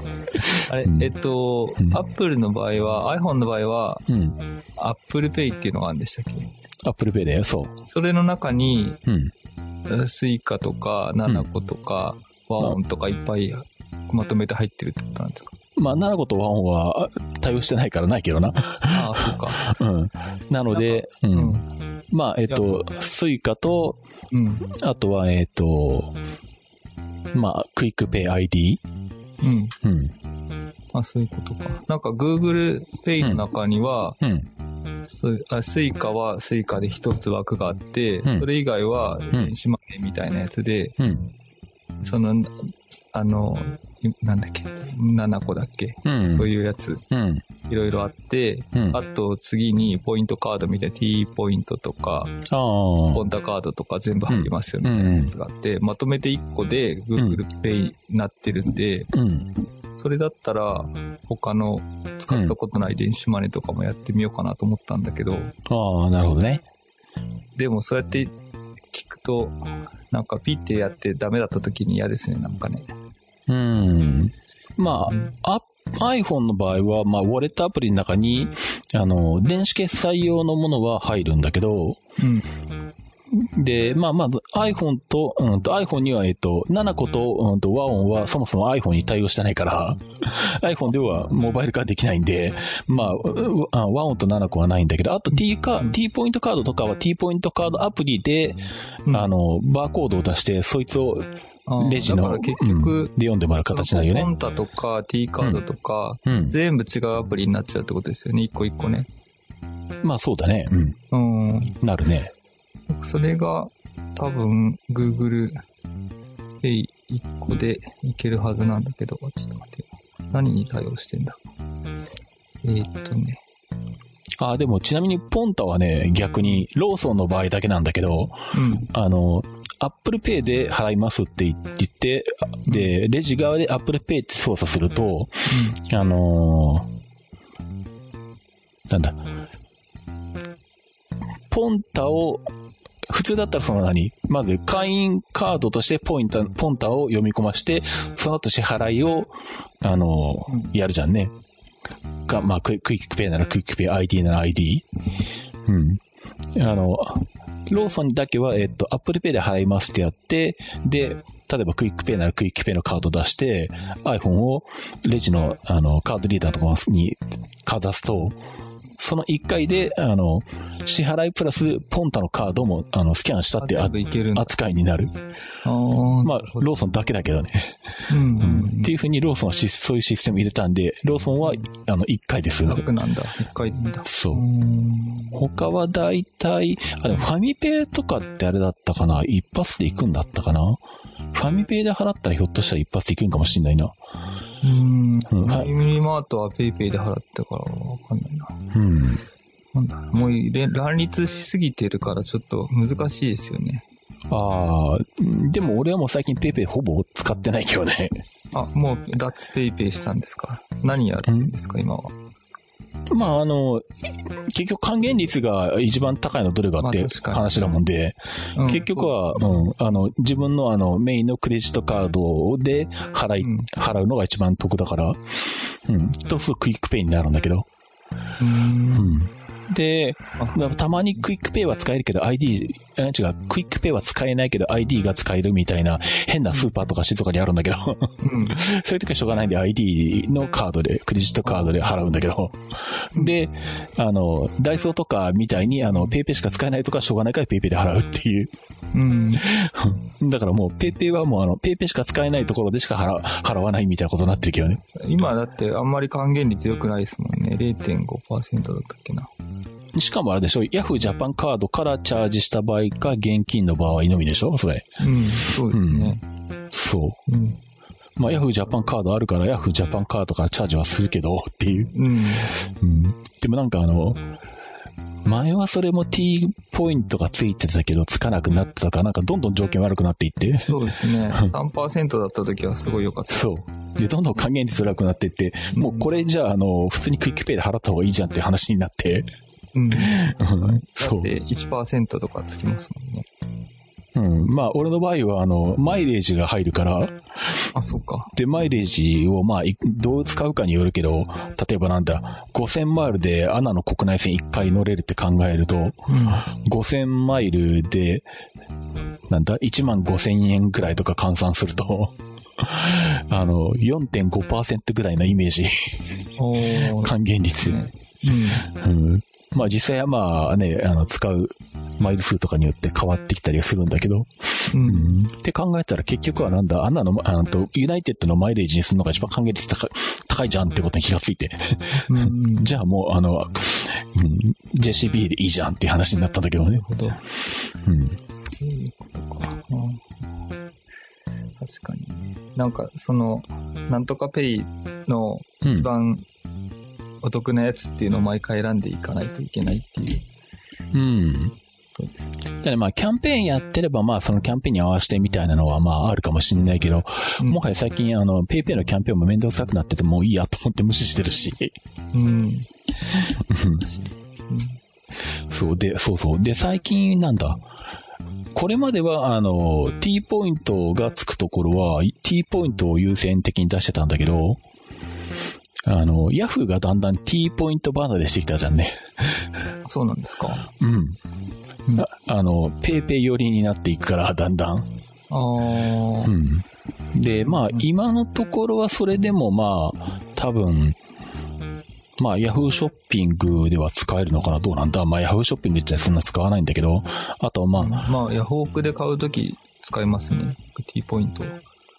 あれ、うん、えっと、アップルの場合は、iPhone の場合は、うん、Apple Pay っていうのがあるんでしたっけ ?Apple Pay だよ、そう。それの中に、うん、スイカとか、ナナコとか、ワオンとかいっぱいまとめて入ってるってことなんですか？まあ、ナナコとワオンは対応してないからないけどな。ああ、そうか。[LAUGHS] うん。なので、うん。まあ、えっ、と、スイカと、うん。あとは、えっ、と、まあ、クイックペイ ID。うん。うん。あ、そういうことか。なんか Google Pay の中には、うん。スあスイカはスイカで一つ枠があって、うん、それ以外は電子マネーみたいなやつで、うん、その、あの、なんだっけ、ナナコだっけ、うん、そういうやつ、いろいろあって、うん、あと次にポイントカードみたいな T ポイントとか、ポンタカードとか全部入りますよみたいなやつがあって、まとめて1個で Google Pay になってるんで、それだったら他の使ったことない電子マネーとかもやってみようかなと思ったんだけど。ああ、なるほどね。でもそうやって聞くと、なんかピッてやってダメだった時に嫌ですね、なんかね。うん。まあ、iPhone の場合は、まあ、ウォレットアプリの中に、あの、電子決済用のものは入るんだけど、うん。で、まあ、まず iPhone と、うんと iPhone には、えっと、7個と、うんと、和音はそもそも iPhone に対応してないから、[LAUGHS] iPhone ではモバイル化できないんで、まあ、和音と7個はないんだけど、あと T か、T ポイントカードとかは T ポイントカードアプリで、あの、バーコードを出して、そいつをレジの、結局、うん、で読んでもらう形なよね。ポンタとか T カードとか、うん、全部違うアプリになっちゃうってことですよね、一個一個ね。まあそうだね。うん。うん。なるね。それが、多分、Google Pay 1個でいけるはずなんだけど、ちょっと待ってよ。何に対応してんだえー、っとね。あ、でもちなみにポンタはね、逆にローソンの場合だけなんだけど、うん、あの、アップルペイで払いますって言って、で、レジ側でアップルペイって操作すると、うん、あのー、なんだ、ポンタを、普通だったらその何？まず会員カードとしてポインタ、ポンタを読み込まして、その後支払いを、あのー、やるじゃんね。が、まあクイ、クイックペイならクイックペイ、ID なら ID。うん。あの、ローソンだけは、えっと、Apple Pay で払いますってやって、で、例えばクイックペイならクイックペイのカード出して、iPhone をレジの、あの、カードリーダーとかにかざすと、その1回で、あの、支払いプラスポンタのカードも、あの、スキャンしたって扱いになる。まあ、ローソンだけだけどね。うん、うん、っていうふうにローソンはそういうシステム入れたんで、ローソンは、あの、1回です楽なんだ。1回だ。そう。他は大体、あ、でもファミペイとかってあれだったかな一発で行くんだったかなファミペイで払ったらひょっとしたら一発で行くんかもしんないな。うん。ファミリーマートは PayPay で払ったからわかんないな。うん。なんだもう乱立しすぎてるからちょっと難しいですよね。ああ、でも俺はもう最近 PayPay ほぼ使ってないけどね。あ、もう脱 PayPay したんですか何やるんですか、今は。まあ、あの、結局還元率が一番高いのどれかって話だもんで、まあ、結局は、う。ん、あの、自分のあの、メインのクレジットカードで払い、うん、払うのが一番得だから、うん、とすぐクイックペイになるんだけど、うん、で、たまにクイックペイは使えるけど ID、違う、クイックペイは使えないけど ID が使えるみたいな変なスーパーとか市とかにあるんだけど、うん、[LAUGHS] そういう時はしょうがないんで ID のカードで、クレジットカードで払うんだけど、で、あの、ダイソーとかみたいにあの、ペイペイしか使えないとかしょうがないからペイペイで払うっていう。うん。だからもう、ペイペイはもうあの、ペイペイしか使えないところでしか払払わないみたいなことになってるけどね。今だってあんまり還元率良くないですもんね。0.5%だったっけな。しかもあれでしょ？ヤフージャパンカードからチャージした場合か、現金の場合のみでしょ？それ。うん、そうですね。うん、そう。うんまあ、ヤフージャパンカードあるから、ヤフージャパンカードからチャージはするけど、っていう。うん。うん。でもなんかあの、前はそれも T ポイントがついてたけど、つかなくなってたから、なんかどんどん条件悪くなっていって。そうですね。3%だった時はすごい良かった。そう。で、どんどん還元率悪くなっていって、もうこれじゃあ、あの、普通にクイックペイで払った方がいいじゃんって話になって。うん。[LAUGHS] そう。で、1%とかつきますもんね。うん。まあ、俺の場合は、あの、マイレージが入るから。あ、そうか。で、マイレージを、まあ、どう使うかによるけど、例えばなんだ、5000マイルでアナの国内線1回乗れるって考えると、うん、5000マイルで、なんだ、1万5000円くらいとか換算すると [LAUGHS] あの、4.5%ぐらいのイメージ還元率。うん、うんまあ実際はまあね、あの、使うマイル数とかによって変わってきたりはするんだけど、うん。って考えたら結局はなんだ、あんなの、あの、ユナイテッドのマイレージにするのが一番還元率高い、高いじゃんってことに気がついて。うん、[LAUGHS] じゃあもう、あの、うん、JCB でいいじゃんっていう話になったんだけどね。なるほど。うん。そういうことか。確かに。なんか、その、なんとかペイの一番お得なやつっていうのを毎回選んでいかないといけないっていう。うん。そうですね。だまあ、キャンペーンやってれば、まあ、そのキャンペーンに合わせてみたいなのは、まあ、あるかもしれないけど、うん、もはや最近、あの、ペイペイのキャンペーンもめんどくさくなっててもういいやと思って無視してるし。うん。そうで、そうそう。で、最近なんだ。これまでは、あの、T ポイントがつくところは、T ポイントを優先的に出してたんだけど、あの、ヤフーがだんだん T ポイント離れしてきたじゃんね。そうなんですかうん。ああの、ペイペイ寄りになっていくから、だんだん。ああ。うん。で、まあ、今のところはそれでもまあ、多分、まあ、ヤフーショッピングでは使えるのかなどうなんだまあ、ヤフーショッピングってそんな使わないんだけど、あとまあ。まあ、ヤフオクで買うとき使えますね。T ポイント。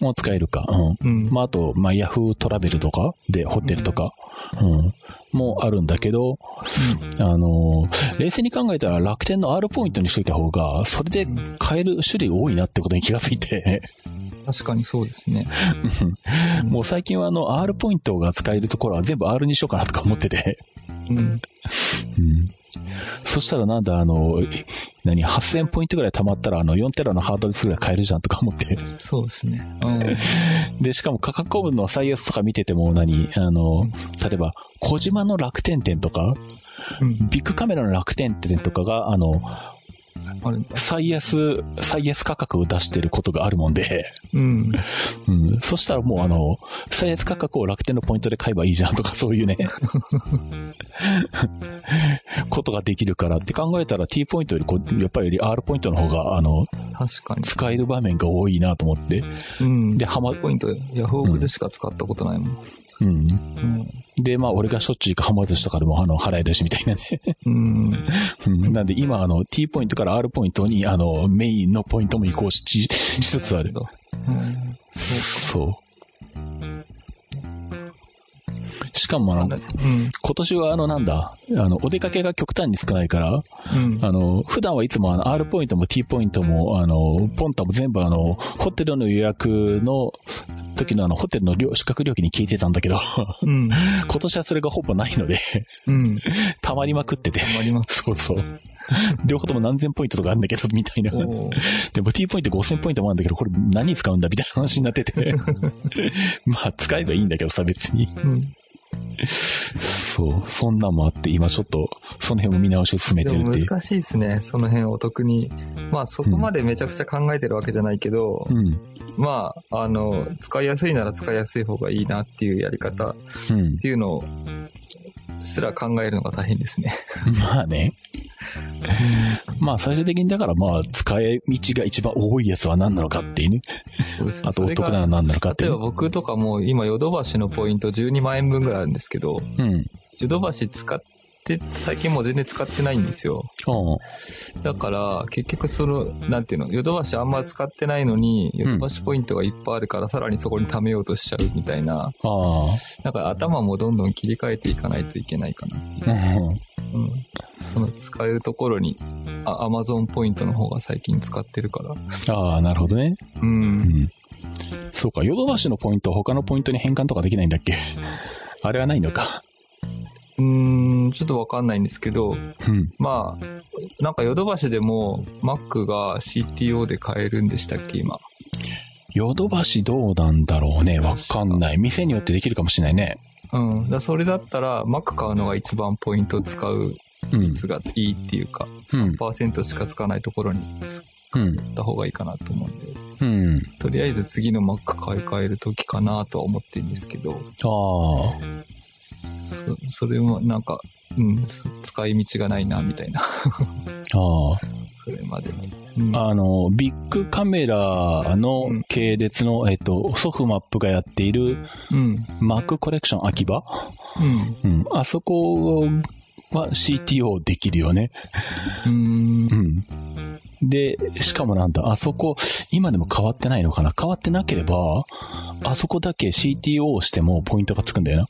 もう使えるか。うん。うん、まあ、あと、まあ、ヤフートラベルとかで、ホテルとか、うん、うん、もあるんだけど、うん、あの、冷静に考えたら楽天の R ポイントにしといた方が、それで買える種類多いなってことに気がついて。確かにそうですね。もう最近はあの、R ポイントが使えるところは全部 R にしようかなとか思ってて。うん。うんそしたらなんだ、あの、何、8000ポイントぐらい貯まったら、あの、4テラのハードディスクぐらい買えるじゃんとか思って。そうですね。[LAUGHS] うん、で、しかも価格コムの最安とか見てても何、あの、例えば、小島の楽天店とか、うん、ビッグカメラの楽天店とかが、あの、最安、最安価格を出してることがあるもんで、うん。うん。そしたらもうあの、最安価格を楽天のポイントで買えばいいじゃんとかそういうね、[LAUGHS] ことができるからって考えたら T ポイントよりこう、やっぱり R ポイントの方が、あの、確かに。使える場面が多いなと思って。うん。で、ハマポイント、ヤフオクでしか使ったことないもん。うんうん。で、まあ、俺がしょっちゅう行く浜寿司とかでも、あの、払えるし、みたいなね。うん。[LAUGHS] なんで、今、あの、T ポイントから R ポイントに、あの、メインのポイントも移行ししつつある。うん、そう。しかもあの、うん、今年はあのなんだ、あの、お出かけが極端に少ないから、うん、あの、普段はいつもあの、R ポイントも T ポイントも、あの、ポンタも全部あの、ホテルの予約の時のあの、ホテルの宿泊料金に聞いてたんだけど、うん、[LAUGHS] 今年はそれがほぼないのでうん、溜まりまくってて。溜まりまくそうそう。両方とも何千ポイントとかあるんだけど、みたいな。でも T ポイント5000ポイントもあるんだけど、これ何に使うんだみたいな話になってて。[LAUGHS] まあ、使えばいいんだけどさ、別に。うん [LAUGHS] そう、そんなんもあって、今ちょっと、その辺も見直しを進めてるっていう。難しいですね、その辺お得に。まあ、そこまでめちゃくちゃ考えてるわけじゃないけど、うん、まあ、あの、使いやすいなら使いやすい方がいいなっていうやり方っていうのを、すら考えるのが大変ですね。[LAUGHS] まあね。まあ最終的にだからまあ使い道が一番多いやつは何なのかっていうね。そうですね。あとお得なのは何なのかっていう。例えば僕とかも今ヨドバシのポイント12万円分ぐらいあるんですけど、うん。ヨドバシ使っって最近もう全然使ってないんですよ。だから、結局その、なんていうの、ヨドバシあんま使ってないのに、ヨドバシポイントがいっぱいあるから、さらにそこに貯めようとしちゃうみたいな。なんか頭もどんどん切り替えていかないといけないかなっていう。うん。その使えるところに、あ、アマゾンポイントの方が最近使ってるから。ああ、なるほどね。うん。うん、そうか、ヨドバシのポイント他のポイントに変換とかできないんだっけ？[LAUGHS] あれはないのか。うーん、ちょっとわかんないんですけど、うん、まあ、なんかヨドバシでも Mac が CTO で買えるんでしたっけ、今。ヨドバシどうなんだろうね。わかんない。店によってできるかもしれないね。うん。だそれだったら Mac 買うのが一番ポイント使うやつがいいっていうか、うん、3%しかつかないところに使った方がいいかなと思うんで。うん。とりあえず次の Mac 買い替える時かなとは思ってるんですけど。ああ。それもなんか、うん、使い道がないな、みたいな。ああ。[LAUGHS] それまで、うん、あの、ビッグカメラの系列の、うん、えっと、ソフマップがやっている、うん、マックコレクション秋葉、うん、うん、あそこは CTO できるよね。うん。うんで、しかもなんだ、あそこ、今でも変わってないのかな？変わってなければ、あそこだけ CTO をしてもポイントがつくんだよな。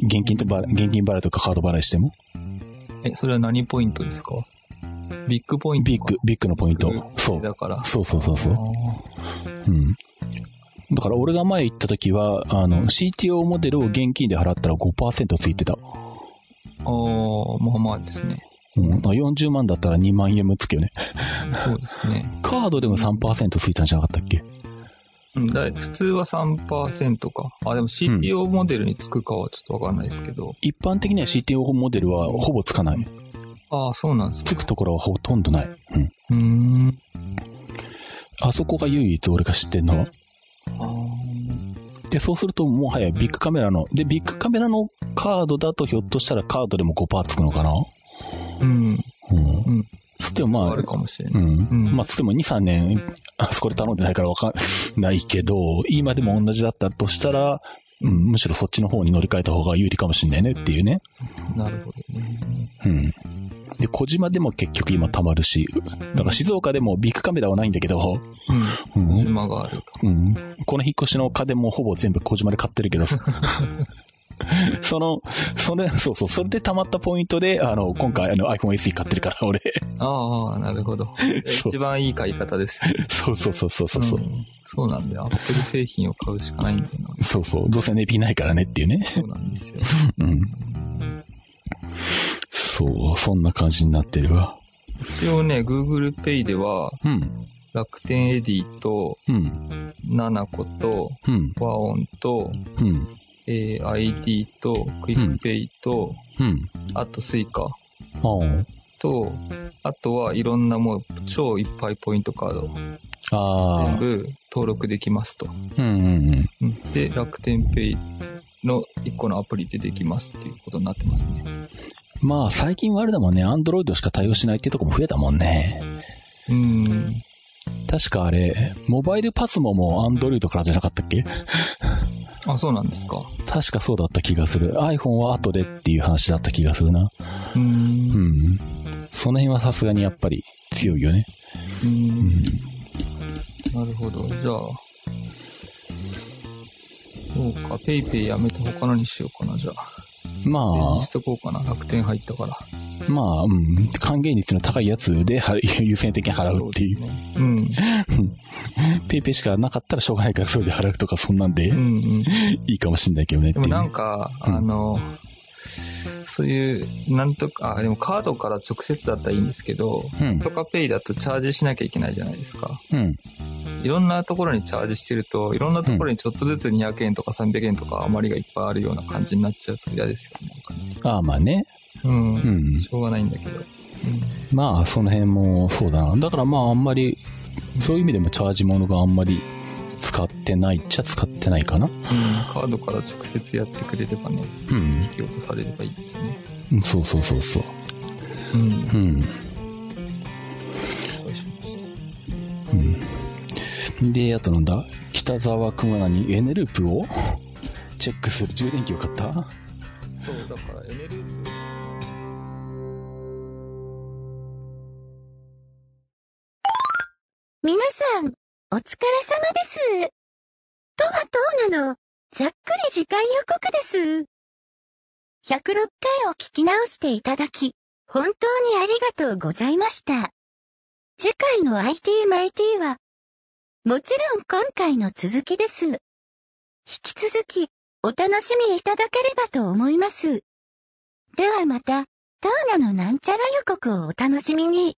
現金とば、現金払いとかカード払いしても？え、それは何ポイントですか？ビッグポイントビッグ、ビッグのポイント。そう。だから。そうそうそうそう。うん。だから俺が前行った時は、あの、CTO モデルを現金で払ったら5%ついてた。ああ、まあまあですね。うん、40万だったら2万円もつくよね。そうですね。[LAUGHS] カードでも3%ついたんじゃなかったっけ？うん、だ普通は3%か。あ、でも CTO モデルにつくかはちょっとわかんないですけど、うん。一般的には CTO モデルはほぼつかない。ああ、そうなんですか。つくところはほとんどない。うん。うんあそこが唯一俺が知ってんのは。で、そうするともはやビッグカメラの、で、ビッグカメラのカードだとひょっとしたらカードでも5%つくのかなうん。うん。うんつってもまあ、あるかもしれない。うん。うん、まあ、つっても2、3年、あそこで頼んでないからわかんないけど、今でも同じだったとしたら、うん、むしろそっちの方に乗り換えた方が有利かもしれないねっていうね。なるほどね。うん。で、小島でも結局今溜まるし、だから静岡でもビッグカメラはないんだけど、うん。小島があると。うん。この引っ越しの家電もほぼ全部小島で買ってるけど、[LAUGHS] その、それ、そうそう、それで溜まったポイントで、あの、今回あの iPhone SE 買ってるから、俺。ああ、なるほど。[LAUGHS] 一番いい買い方です、ね。そうそうそうそうそう。うん、そうなんだよ。アップル製品を買うしかないんだよな。そうそう。どうせ値引きないからねっていうね。そうなんですよ。[LAUGHS] うん。そう、そんな感じになってるわ。一応ね、Google Pay では、うん、楽天エディと、うん、ナナコと、うん、ワオンと、うん、えー、ID と、クイックペイと、うん、あとスイカ。と、あとはいろんなもう超いっぱいポイントカード。全部登録できますと。うんうんうん、で、楽天ペイの1個のアプリでできますっていうことになってますね。まあ最近はあれだもんね、アンドロイドしか対応しないっていうとこも増えたもんね。うん。確かあれ、モバイルパスモもアンドロイドからじゃなかったっけ？あ、そうなんですか。確かそうだった気がする。iPhone は後でっていう話だった気がするな。うん。うん。その辺はさすがにやっぱり強いよね。うん。うん、なるほど。じゃあ、そうか、PayPay やめて他のにしようかな、じゃあ。まあ。しとこうかな、楽天入ったから。まあ、うん、還元率の高いやつで優先的に払うっていう。うん。ペイペイしかなかったらしょうがないからそれで払うとかそんなんで、うんうん、いいかもしんないけどねでもなんか、うん、あの、そういう、なんとか、あ、でもカードから直接だったらいいんですけど、うん、とかペイだとチャージしなきゃいけないじゃないですか。うん。いろんなところにチャージしてると、いろんなところにちょっとずつ200円とか300円とか余りがいっぱいあるような感じになっちゃうと嫌ですよね。ああ、まあね。うん。うん。しょうがないんだけど。うん、まあ、その辺もそうだな。だからまあ、あんまり、そういう意味でもチャージ物があんまり使ってないっちゃ使ってないかな。うん、カードから直接やってくれればね、うん、引き落とされればいいですね。うん、そうそうそうそう。うん。うん。うん。で、あとなんだ？北沢くんは何？エネループをチェックする充電器を買った？そう、だからエネループ皆さん、お疲れ様です。とはとうなの、ざっくり次回予告です。106回を聞き直していただき、本当にありがとうございました。次回の IT マイティは、もちろん今回の続きです。引き続き、お楽しみいただければと思います。ではまた、トーナのなんちゃら予告をお楽しみに。